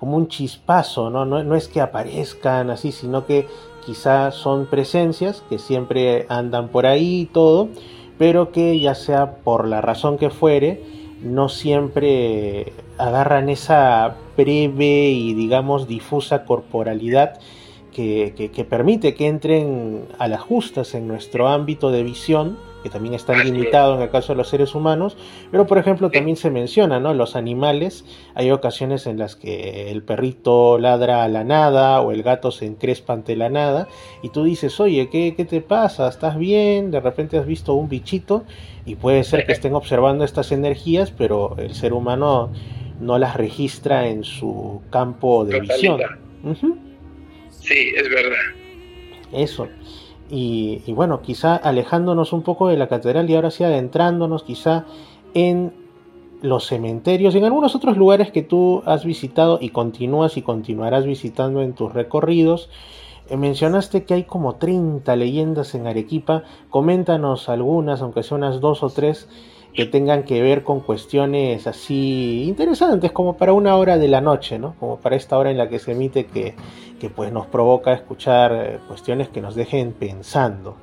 como un chispazo, ¿no? ¿no? Es que aparezcan así, sino que quizás son presencias que siempre andan por ahí y todo, pero que ya sea por la razón que fuere, no siempre agarran esa breve y digamos difusa corporalidad que, permite que entren a las justas en nuestro ámbito de visión, que también está limitado en el caso de los seres humanos, pero por ejemplo también se menciona, ¿no? Los animales, hay ocasiones en las que el perrito ladra a la nada o el gato se encrespa ante la nada y tú dices, oye, ¿qué, qué te pasa? ¿Estás bien? De repente has visto un bichito y puede ser que estén observando estas energías, pero el ser humano no las registra en su campo de visión. Sí, es verdad. Eso. Y, bueno, quizá alejándonos un poco de la catedral y ahora sí adentrándonos quizá en los cementerios, en algunos otros lugares que tú has visitado y continúas y continuarás visitando en tus recorridos. Eh, mencionaste que hay como 30 leyendas en Arequipa. Coméntanos algunas, aunque sean unas dos o tres, que tengan que ver con cuestiones así interesantes, como para una hora de la noche, ¿no? Como para esta hora en la que se emite que, que pues nos provoca escuchar eh, cuestiones que nos dejen pensando.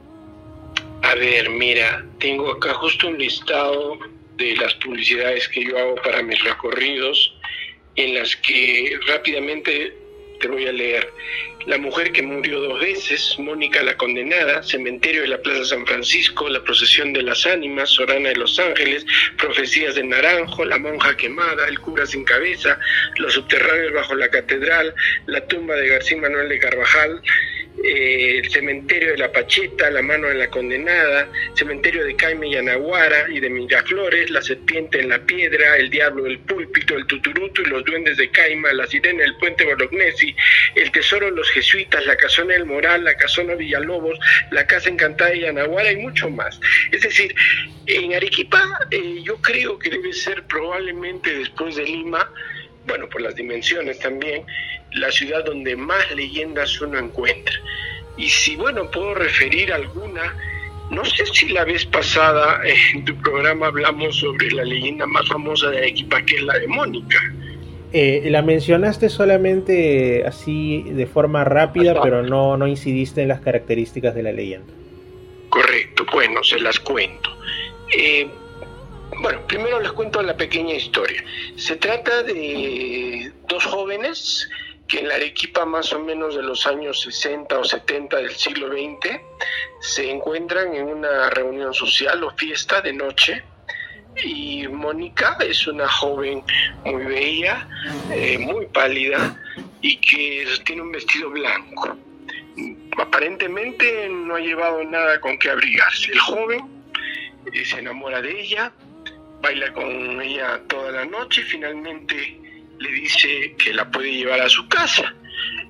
A ver, mira, tengo acá justo un listado de las publicidades que yo hago para mis recorridos, en las que rápidamente te voy a leer. La mujer que murió dos veces, Mónica la condenada, Cementerio de la Plaza San Francisco, La procesión de las ánimas, Sorana de los Ángeles, Profecías de Naranjo, La monja quemada, El cura sin cabeza, Los subterráneos bajo la catedral, La tumba de García Manuel de Carvajal, eh, el cementerio de la Pacheta, la mano de la condenada, cementerio de Caime y Anaguara y de Miraflores, la serpiente en la piedra, el diablo del púlpito, el tuturuto y los duendes de Caima, la sirena del puente Bolognesi, el tesoro de los jesuitas, la casona del Moral, la casona Villalobos, la casa encantada de Anaguara y mucho más. Es decir, en Arequipa eh, yo creo que debe ser probablemente después de Lima, bueno, por las dimensiones también, la ciudad donde más leyendas uno encuentra. Y si, bueno, puedo referir alguna, no sé si la vez pasada en tu programa hablamos sobre la leyenda más famosa de Arequipa, que es la de Mónica. Eh, la mencionaste solamente así de forma rápida, pero no, no incidiste en las características de la leyenda. Correcto, bueno, se las cuento. Eh, bueno, primero les cuento la pequeña historia. Se trata de dos jóvenes que en la Arequipa más o menos de los años 60 o 70 del siglo XX se encuentran en una reunión social o fiesta de noche y Mónica es una joven muy bella, eh, muy pálida y que tiene un vestido blanco. Aparentemente no ha llevado nada con que abrigarse. El joven eh, se enamora de ella, baila con ella toda la noche y finalmente le dice que la puede llevar a su casa.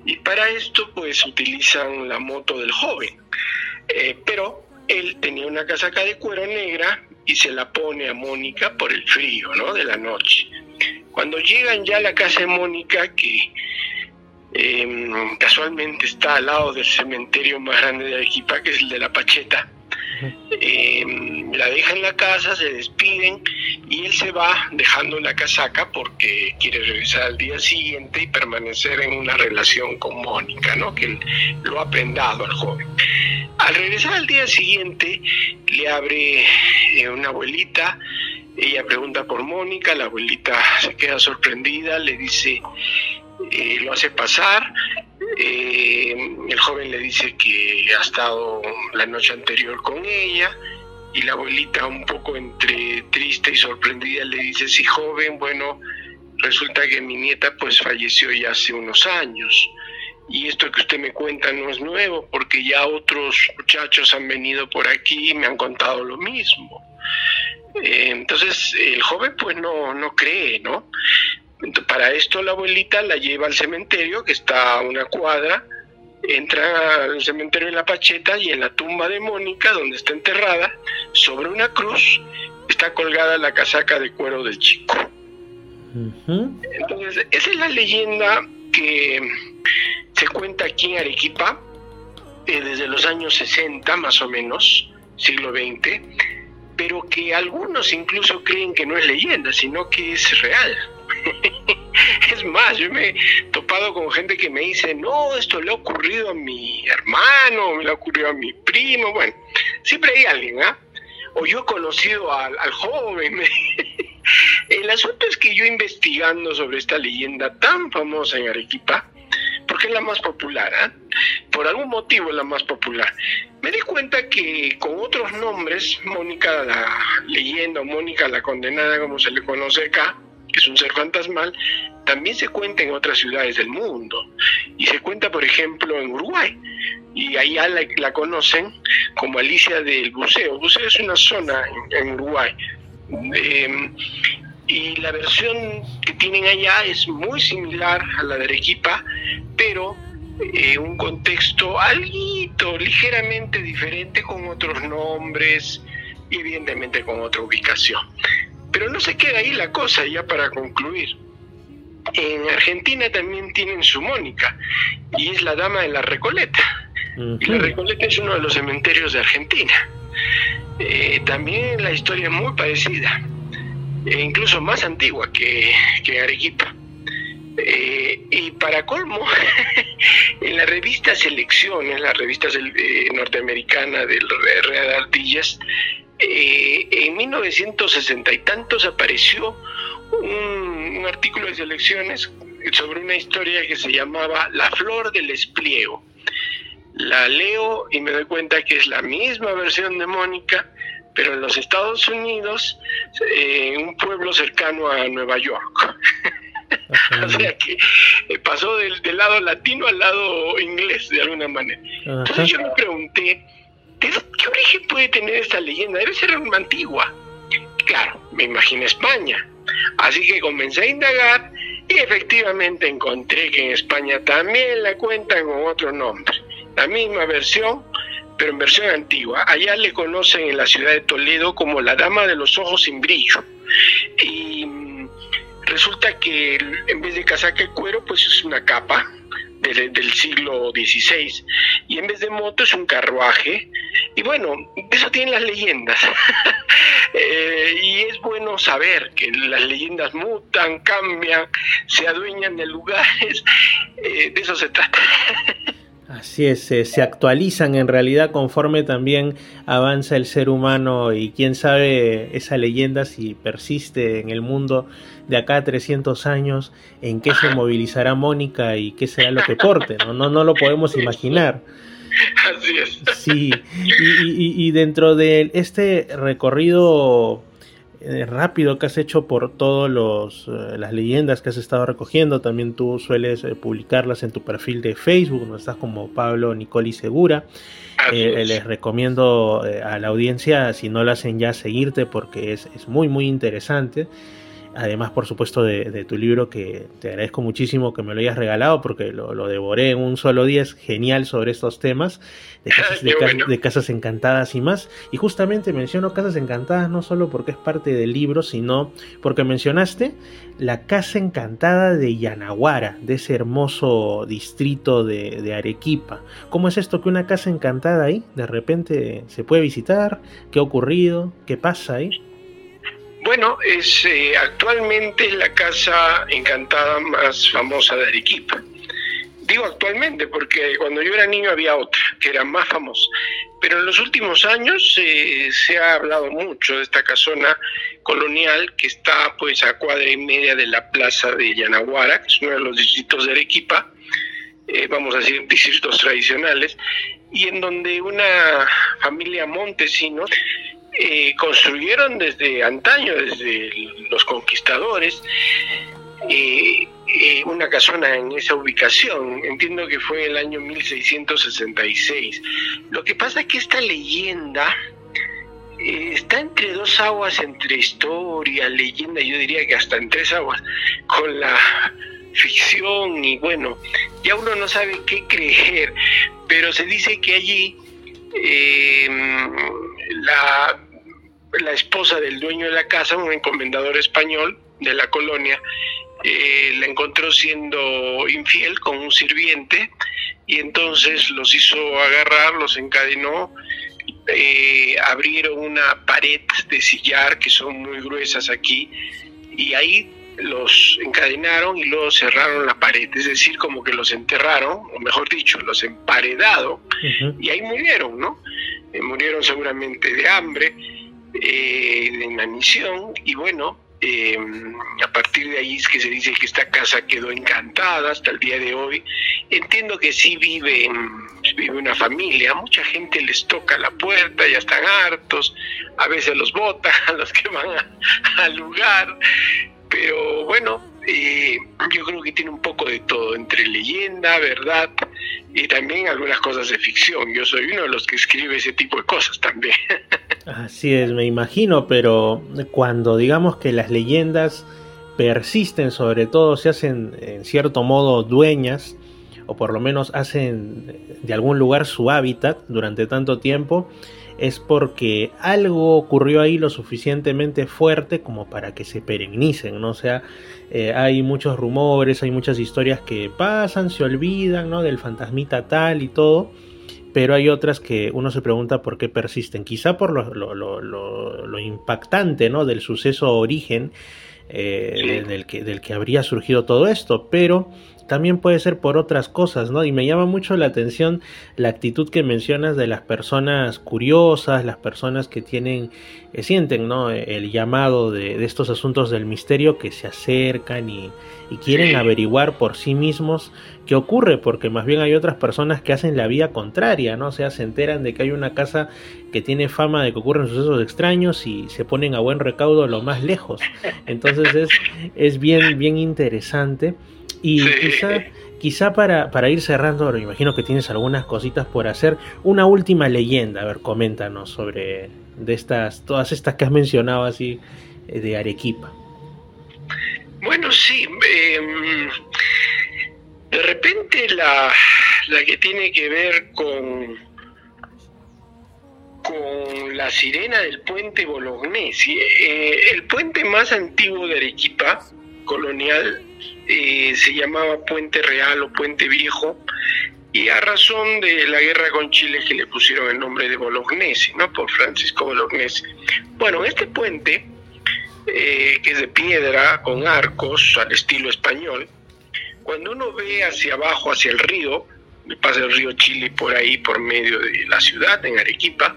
Y para esto pues utilizan la moto del joven. Eh, pero él tenía una casaca de cuero negra y se la pone a Mónica por el frío ¿no? de la noche. Cuando llegan ya a la casa de Mónica, que em, casualmente está al lado del cementerio más grande de Arequipa, que es el de la Pacheta, eh, la deja en la casa, se despiden y él se va dejando la casaca porque quiere regresar al día siguiente y permanecer en una relación con Mónica, ¿no? que lo ha prendado al joven. Al regresar al día siguiente le abre eh, una abuelita, ella pregunta por Mónica, la abuelita se queda sorprendida, le dice, eh, lo hace pasar, eh, el joven le dice que ha estado la noche anterior con ella y la abuelita un poco entre triste y sorprendida le dice, sí joven, bueno, resulta que mi nieta pues falleció ya hace unos años y esto que usted me cuenta no es nuevo porque ya otros muchachos han venido por aquí y me han contado lo mismo. Eh, entonces el joven pues no, no cree, ¿no? Para esto la abuelita la lleva al cementerio, que está a una cuadra, entra al cementerio de la Pacheta y en la tumba de Mónica, donde está enterrada, sobre una cruz, está colgada la casaca de cuero del chico. Entonces, esa es la leyenda que se cuenta aquí en Arequipa eh, desde los años 60 más o menos, siglo XX, pero que algunos incluso creen que no es leyenda, sino que es real. Es más, yo me he topado con gente que me dice, no, esto le ha ocurrido a mi hermano, me le ha ocurrido a mi primo, bueno, siempre hay alguien, ¿ah? O yo he conocido al, joven. El asunto es que yo investigando sobre esta leyenda tan famosa en Arequipa, porque es la más popular, ¿ah? por algún motivo es la más popular. Me di cuenta que con otros nombres, Mónica la leyenda Mónica la condenada, como se le conoce acá, que es un ser fantasmal, también se cuenta en otras ciudades del mundo. Y se cuenta, por ejemplo, en Uruguay. Y ahí la, conocen como Alicia del Buceo. Buceo es una zona en, Uruguay. Em, y la versión que tienen allá es muy similar a la de Arequipa, pero en un contexto algo ligeramente diferente con otros nombres y evidentemente con otra ubicación. Pero no se queda ahí la cosa, ya para concluir. En Argentina también tienen su Mónica y es la Dama de la Recoleta. Y la Recoleta es uno de los cementerios de Argentina. Eh, también la historia es muy parecida, e incluso más antigua que, que Arequipa. Eh, y para colmo, en la revista Selecciones, la revista eh, norteamericana del Real Artillas, eh, en 1960 y tantos apareció un, artículo de Selecciones sobre una historia que se llamaba La Flor del Espliego. La leo y me doy cuenta que es la misma versión de Mónica, pero en los Estados Unidos, en un pueblo cercano a Nueva York. o sea que eh, pasó del, lado latino al lado inglés de alguna manera. Entonces yo me pregunté, ¿qué origen puede tener esta leyenda? Debe ser una antigua. Claro, me imagino España. Así que comencé a indagar y efectivamente encontré que en España también la cuentan con otro nombre. La misma versión, pero en versión antigua. Allá le conocen en la ciudad de Toledo como la Dama de los Ojos sin Brillo. Y Resulta que en vez de casaca de cuero, pues es una capa del, siglo XVI. Y en vez de moto es un carruaje. Y bueno, eso tienen las leyendas. Eh, y es bueno saber que las leyendas mutan, cambian, se adueñan de lugares. Eh, de eso se trata. Así es, se actualizan en realidad conforme también avanza el ser humano y quién sabe esa leyenda si persiste en el mundo de acá a 300 años, en qué se movilizará Mónica y qué será lo que porte, ¿no? No, no lo podemos imaginar. Así es. Sí, y, y dentro de este recorrido eh, rápido que has hecho por todas eh, las leyendas que has estado recogiendo. También tú sueles eh, publicarlas en tu perfil de Facebook, donde estás como Pablo Nicoli Segura. les recomiendo a la audiencia, si no lo hacen ya, seguirte porque es, es muy, muy interesante además por supuesto de, tu libro que te agradezco muchísimo que me lo hayas regalado porque lo, devoré en un solo día, es genial sobre estos temas de casas, encantadas y más. Y justamente menciono casas encantadas no solo porque es parte del libro, sino porque mencionaste la casa encantada de Yanaguara, de ese hermoso distrito de, de Arequipa. ¿Cómo es esto que una casa encantada ahí de repente se puede visitar? ¿Qué ha ocurrido? ¿Qué pasa ahí? Bueno, es eh, actualmente la casa encantada más famosa de Arequipa. Digo actualmente porque cuando yo era niño había otra que era más famosa. Pero en los últimos años eh, se ha hablado mucho de esta casona colonial que está pues a cuadra y media de la plaza de Yanaguara, que es uno de los distritos de Arequipa, eh, vamos a decir distritos tradicionales, y en donde una familia montesinos eh, construyeron desde antaño, desde los conquistadores, eh, eh, una casona en esa ubicación. Entiendo que fue el año 1666. Lo que pasa es que esta leyenda está entre dos aguas, entre historia, leyenda, yo diría que hasta en tres aguas, con la ficción y bueno, ya uno no sabe qué creer, pero se dice que allí la, la esposa del dueño de la casa, un encomendador español de la colonia, eh, la encontró siendo infiel con un sirviente y entonces los hizo agarrar, los encadenó, eh, abrieron una pared de sillar que son muy gruesas aquí y ahí los encadenaron y luego cerraron la pared, es decir, como que los enterraron, o mejor dicho, los emparedaron y ahí murieron, ¿no? Eh, murieron seguramente de hambre, eh, de inanición y bueno, eh, a partir de ahí es que se dice que esta casa quedó encantada hasta el día de hoy. Entiendo que sí vive, vive una familia, mucha gente les toca la puerta, ya están hartos, a veces los botan a los que van al lugar, pero bueno, eh, yo creo que tiene un poco de todo, entre leyenda, verdad y también algunas cosas de ficción. Yo soy uno de los que escribe ese tipo de cosas también. Así es, me imagino, pero cuando digamos que las leyendas persisten, sobre todo se hacen en cierto modo dueñas, o por lo menos hacen de algún lugar su hábitat durante tanto tiempo, es porque algo ocurrió ahí lo suficientemente fuerte como para que se perennicen, ¿no? O sea, eh, hay muchos rumores, hay muchas historias que pasan, se olvidan, ¿no? Del fantasmita tal y todo, pero hay otras que uno se pregunta por qué persisten, quizá por lo, impactante, ¿no? Del suceso origen eh, del, que, del que habría surgido todo esto, pero también puede ser por otras cosas, ¿no? Y me llama mucho la atención la actitud que mencionas de las personas curiosas, las personas que tienen, eh, sienten, ¿no? El llamado de, estos asuntos del misterio que se acercan y, quieren averiguar por sí mismos qué ocurre, porque más bien hay otras personas que hacen la vía contraria, ¿no? O sea, se enteran de que hay una casa que tiene fama de que ocurren sucesos extraños y se ponen a buen recaudo lo más lejos. Entonces es, es bien, bien interesante. Y quizá, quizá para, para, ir cerrando, me imagino que tienes algunas cositas por hacer. Una última leyenda, a ver, coméntanos sobre de estas, todas estas que has mencionado así eh, de Arequipa. Bueno, sí. Em, de repente la, la que tiene que ver con con la sirena del puente Bolognesi. Eh, el puente más antiguo de Arequipa, colonial, eh, se llamaba Puente Real o Puente Viejo, y a razón de la guerra con Chile que le pusieron el nombre de Bolognesi, ¿no? Por Francisco Bolognesi. Bueno, este puente, eh, que es de piedra, con arcos, al estilo español, cuando uno ve hacia abajo, hacia el río, pasa el río Chile por ahí, por medio de la ciudad, en Arequipa,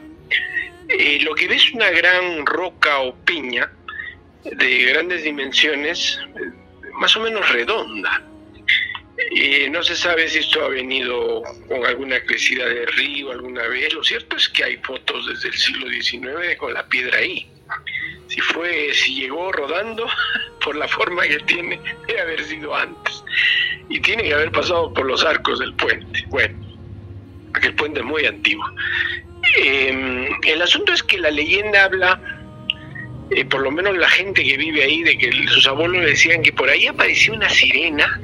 eh, lo que ve es una gran roca o piña de grandes dimensiones, más o menos redonda. y no se sabe si esto ha venido con alguna crecida de río alguna vez. Lo cierto es que hay fotos desde el siglo XIX con la piedra ahí. Si fue, si llegó rodando por la forma que tiene, debe haber sido antes. Y tiene que haber pasado por los arcos del puente. Bueno, aquel puente es muy antiguo. Em, el asunto es que la leyenda habla eh, por lo menos la gente que vive ahí, de que sus abuelos decían que por ahí apareció una sirena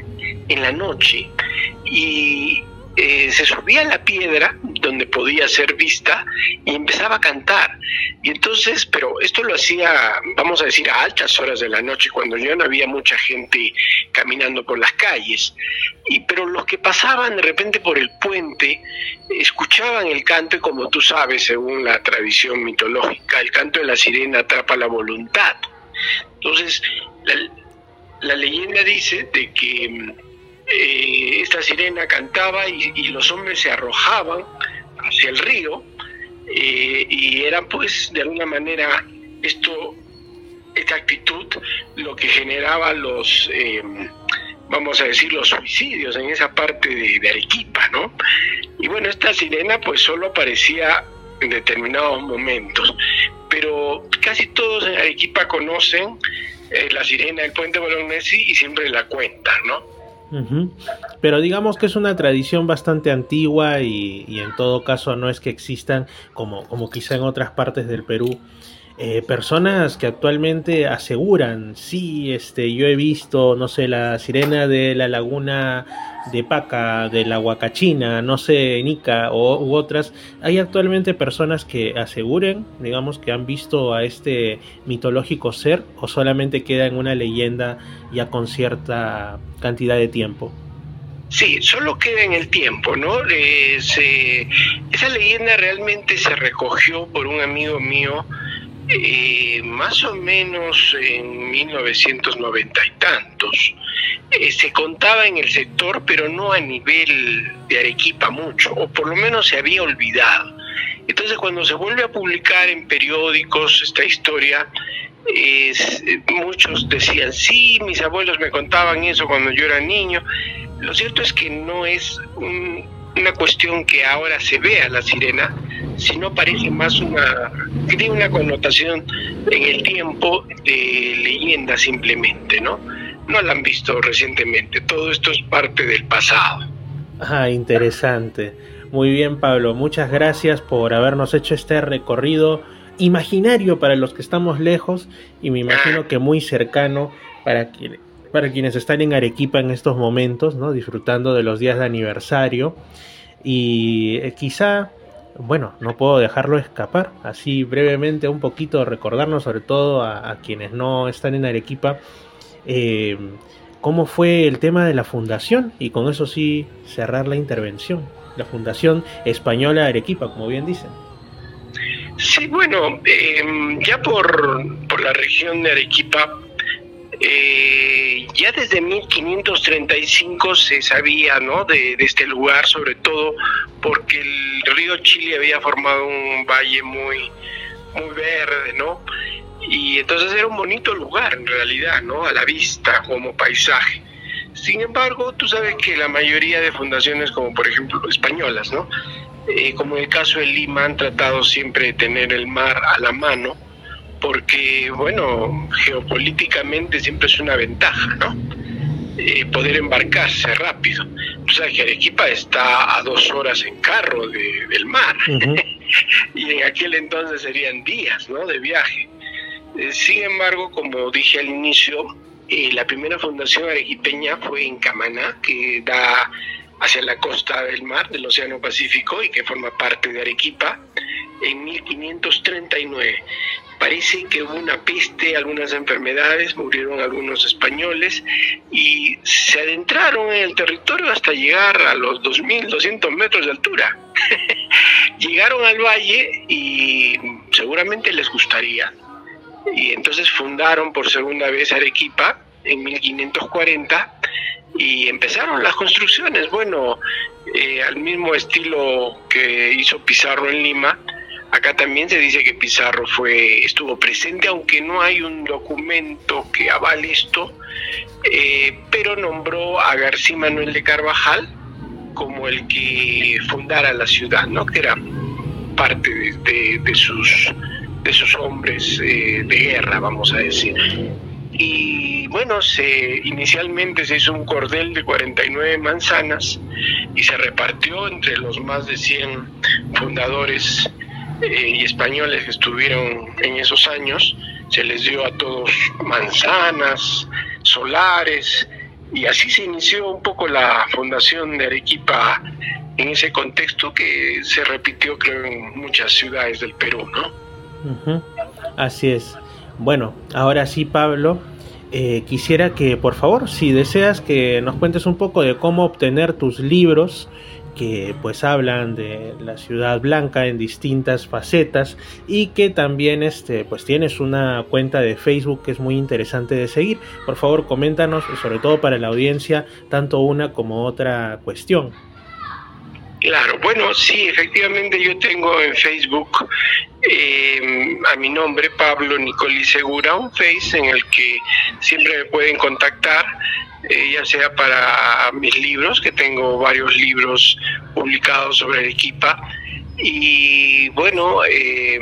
en la noche y eh, se subía a la piedra donde podía ser vista y empezaba a cantar. Y entonces, pero esto lo hacía, vamos a decir, a altas horas de la noche, cuando ya no había mucha gente caminando por las calles. Y, pero los que pasaban de repente por el puente escuchaban el canto y como tú sabes, según la tradición mitológica, el canto de la sirena atrapa la voluntad. Entonces, la leyenda dice de que eh, esta sirena cantaba y, los hombres se arrojaban hacia el río eh, y era pues de alguna manera esto esta actitud lo que generaba los eh, vamos a decir los suicidios en esa parte de, Arequipa no y bueno esta sirena pues solo aparecía en determinados momentos pero casi todos en Arequipa conocen la sirena del puente Bolognesi y siempre la cuentan no pero digamos que es una tradición bastante antigua y, y, en todo caso no es que existan como, como quizá en otras partes del Perú eh, personas que actualmente aseguran, sí, este, yo he visto, no sé, la sirena de la laguna de Paca, de la Huacachina, no sé, Nica o, u otras, hay actualmente personas que aseguren, digamos, que han visto a este mitológico ser o solamente queda en una leyenda ya con cierta cantidad de tiempo. Sí, solo queda en el tiempo, ¿no? esa leyenda realmente se recogió por un amigo mío eh, más o menos en 1990 y tantos. Eh, se contaba en el sector, pero no a nivel de Arequipa mucho, o por lo menos se había olvidado. Entonces cuando se vuelve a publicar en periódicos esta historia, muchos decían, sí, mis abuelos me contaban eso cuando yo era niño. Lo cierto es que no es una cuestión que ahora se vea la sirena, sino parece más una, tiene una connotación en el tiempo de leyenda simplemente, ¿no? No la han visto recientemente, todo esto es parte del pasado. Ah, interesante. Muy bien, Pablo, muchas gracias por habernos hecho este recorrido imaginario para los que estamos lejos y me imagino que muy cercano para, para quienes están en Arequipa en estos momentos, ¿no? disfrutando de los días de aniversario. Y eh, quizá, bueno, no puedo dejarlo escapar, así brevemente un poquito recordarnos, sobre todo a, quienes no están en Arequipa, eh, cómo fue el tema de la fundación y con eso sí cerrar la intervención. La Fundación Española Arequipa, como bien dicen. Sí, bueno, em, ya por, la región de Arequipa, eh, ya desde 1535 se sabía ¿no? de, este lugar, sobre todo porque el río Chile había formado un valle muy, muy verde, ¿no? Y entonces era un bonito lugar en realidad, ¿no? A la vista, como paisaje. Sin embargo, tú sabes que la mayoría de fundaciones, como por ejemplo españolas, ¿no? Eh, como en el caso de Lima, han tratado siempre de tener el mar a la mano, porque, bueno, geopolíticamente siempre es una ventaja, ¿no? Eh, poder embarcarse rápido. Tú sabes que Arequipa está a dos horas en carro del mar, y en aquel entonces serían días, ¿no? De viaje. Eh, sin embargo, como dije al inicio, la primera fundación arequipeña fue en Camaná, que da hacia la costa del mar del Océano Pacífico y que forma parte de Arequipa en 1539. Parece que hubo una peste, algunas enfermedades, murieron algunos españoles y se adentraron en el territorio hasta llegar a los 2.200 metros de altura. Llegaron al valle y seguramente les gustaría. Y entonces fundaron por segunda vez Arequipa en 1540 y empezaron las construcciones, bueno, eh, al mismo estilo que hizo Pizarro en Lima, acá también se dice que Pizarro fue, estuvo presente, aunque no hay un documento que avale esto, eh, pero nombró a García Manuel de Carvajal como el que fundara la ciudad, ¿no? que era parte de, sus, de sus hombres eh, de guerra, vamos a decir y bueno, se, inicialmente se hizo un cordel de 49 manzanas y se repartió entre los más de 100 fundadores eh, y españoles que estuvieron en esos años. Se les dio a todos manzanas, solares, y así se inició un poco la fundación de Arequipa en ese contexto que se repitió creo en muchas ciudades del Perú, ¿no? Así es. Bueno, ahora sí, Pablo, eh, quisiera que, por favor, si deseas que nos cuentes un poco de cómo obtener tus libros que pues hablan de la ciudad blanca en distintas facetas y que también este pues tienes una cuenta de Facebook que es muy interesante de seguir. Por favor, coméntanos sobre todo para la audiencia tanto una como otra cuestión. Claro, bueno, sí, efectivamente yo tengo en Facebook eh, a mi nombre, Pablo Nicoli Segura, un Face en el que siempre me pueden contactar, eh, ya sea para mis libros, que tengo varios libros publicados sobre Arequipa, y bueno, eh,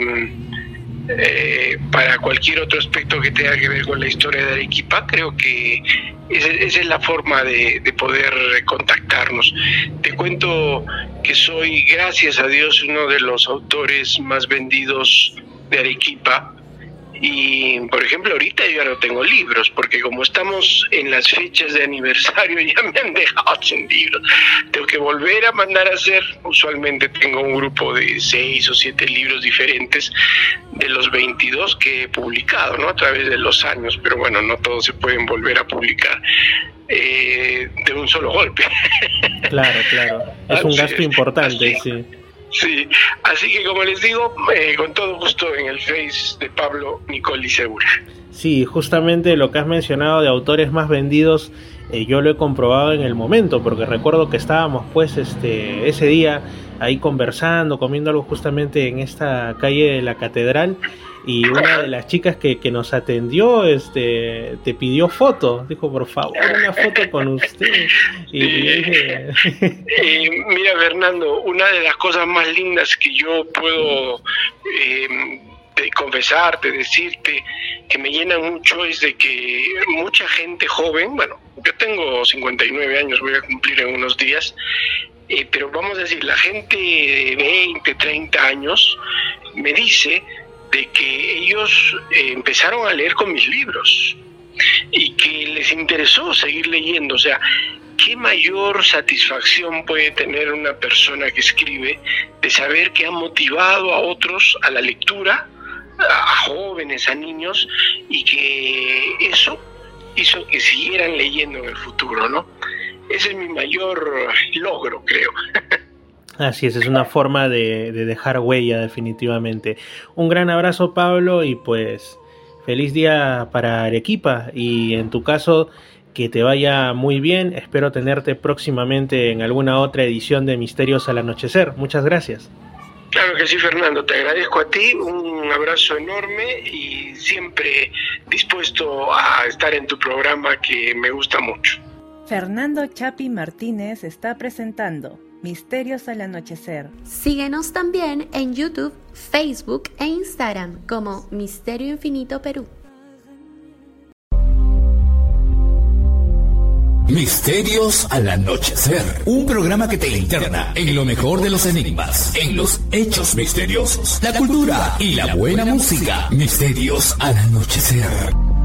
eh, para cualquier otro aspecto que tenga que ver con la historia de Arequipa, creo que esa, es la forma de, de, poder contactarnos. Te cuento que soy, gracias a Dios, uno de los autores más vendidos de Arequipa y, por ejemplo, ahorita yo ya no tengo libros, porque como estamos en las fechas de aniversario, ya me han dejado sin libros. Tengo que volver a mandar a hacer. Usualmente tengo un grupo de seis o siete libros diferentes de los 22 que he publicado, ¿no? A través de los años, pero bueno, no todos se pueden volver a publicar. eh, de un solo golpe. Claro, claro. Es un gasto importante, sí. Sí, así que como les digo, eh, con todo gusto en el Face de Pablo Nicoli Segura. Sí, justamente lo que has mencionado de autores más vendidos, eh, yo lo he comprobado en el momento, porque recuerdo que estábamos pues este ese día ahí conversando, comiendo algo justamente en esta calle de la catedral y una de las chicas que, que, nos atendió este te pidió foto. Dijo por favor una foto con usted y, dije... mira Fernando una de las cosas más lindas que yo puedo eh, confesarte decirte que me llena mucho es de que mucha gente joven bueno yo tengo 59 años voy a cumplir en unos días eh, pero vamos a decir la gente de 20 30 años me dice de que ellos eh, empezaron a leer con mis libros y que les interesó seguir leyendo. O sea, ¿qué mayor satisfacción puede tener una persona que escribe de saber que ha motivado a otros a la lectura, a jóvenes, a niños, y que eso hizo que siguieran leyendo en el futuro, ¿no? Ese es mi mayor logro, creo. Así es, es una forma de, dejar huella definitivamente. Un gran abrazo Pablo y pues feliz día para Arequipa y en tu caso que te vaya muy bien. Espero tenerte próximamente en alguna otra edición de Misterios al Anochecer. Muchas gracias. Claro que sí, Fernando. Te agradezco a ti. Un abrazo enorme y siempre dispuesto a estar en tu programa que me gusta mucho. Fernando Chapi Martínez está presentando Misterios al Anochecer. Síguenos también en YouTube, Facebook e Instagram como Misterio Infinito Perú. Misterios al Anochecer. Un programa que te interna en lo mejor de los enigmas, en los hechos misteriosos, la cultura y la buena música. Misterios al Anochecer.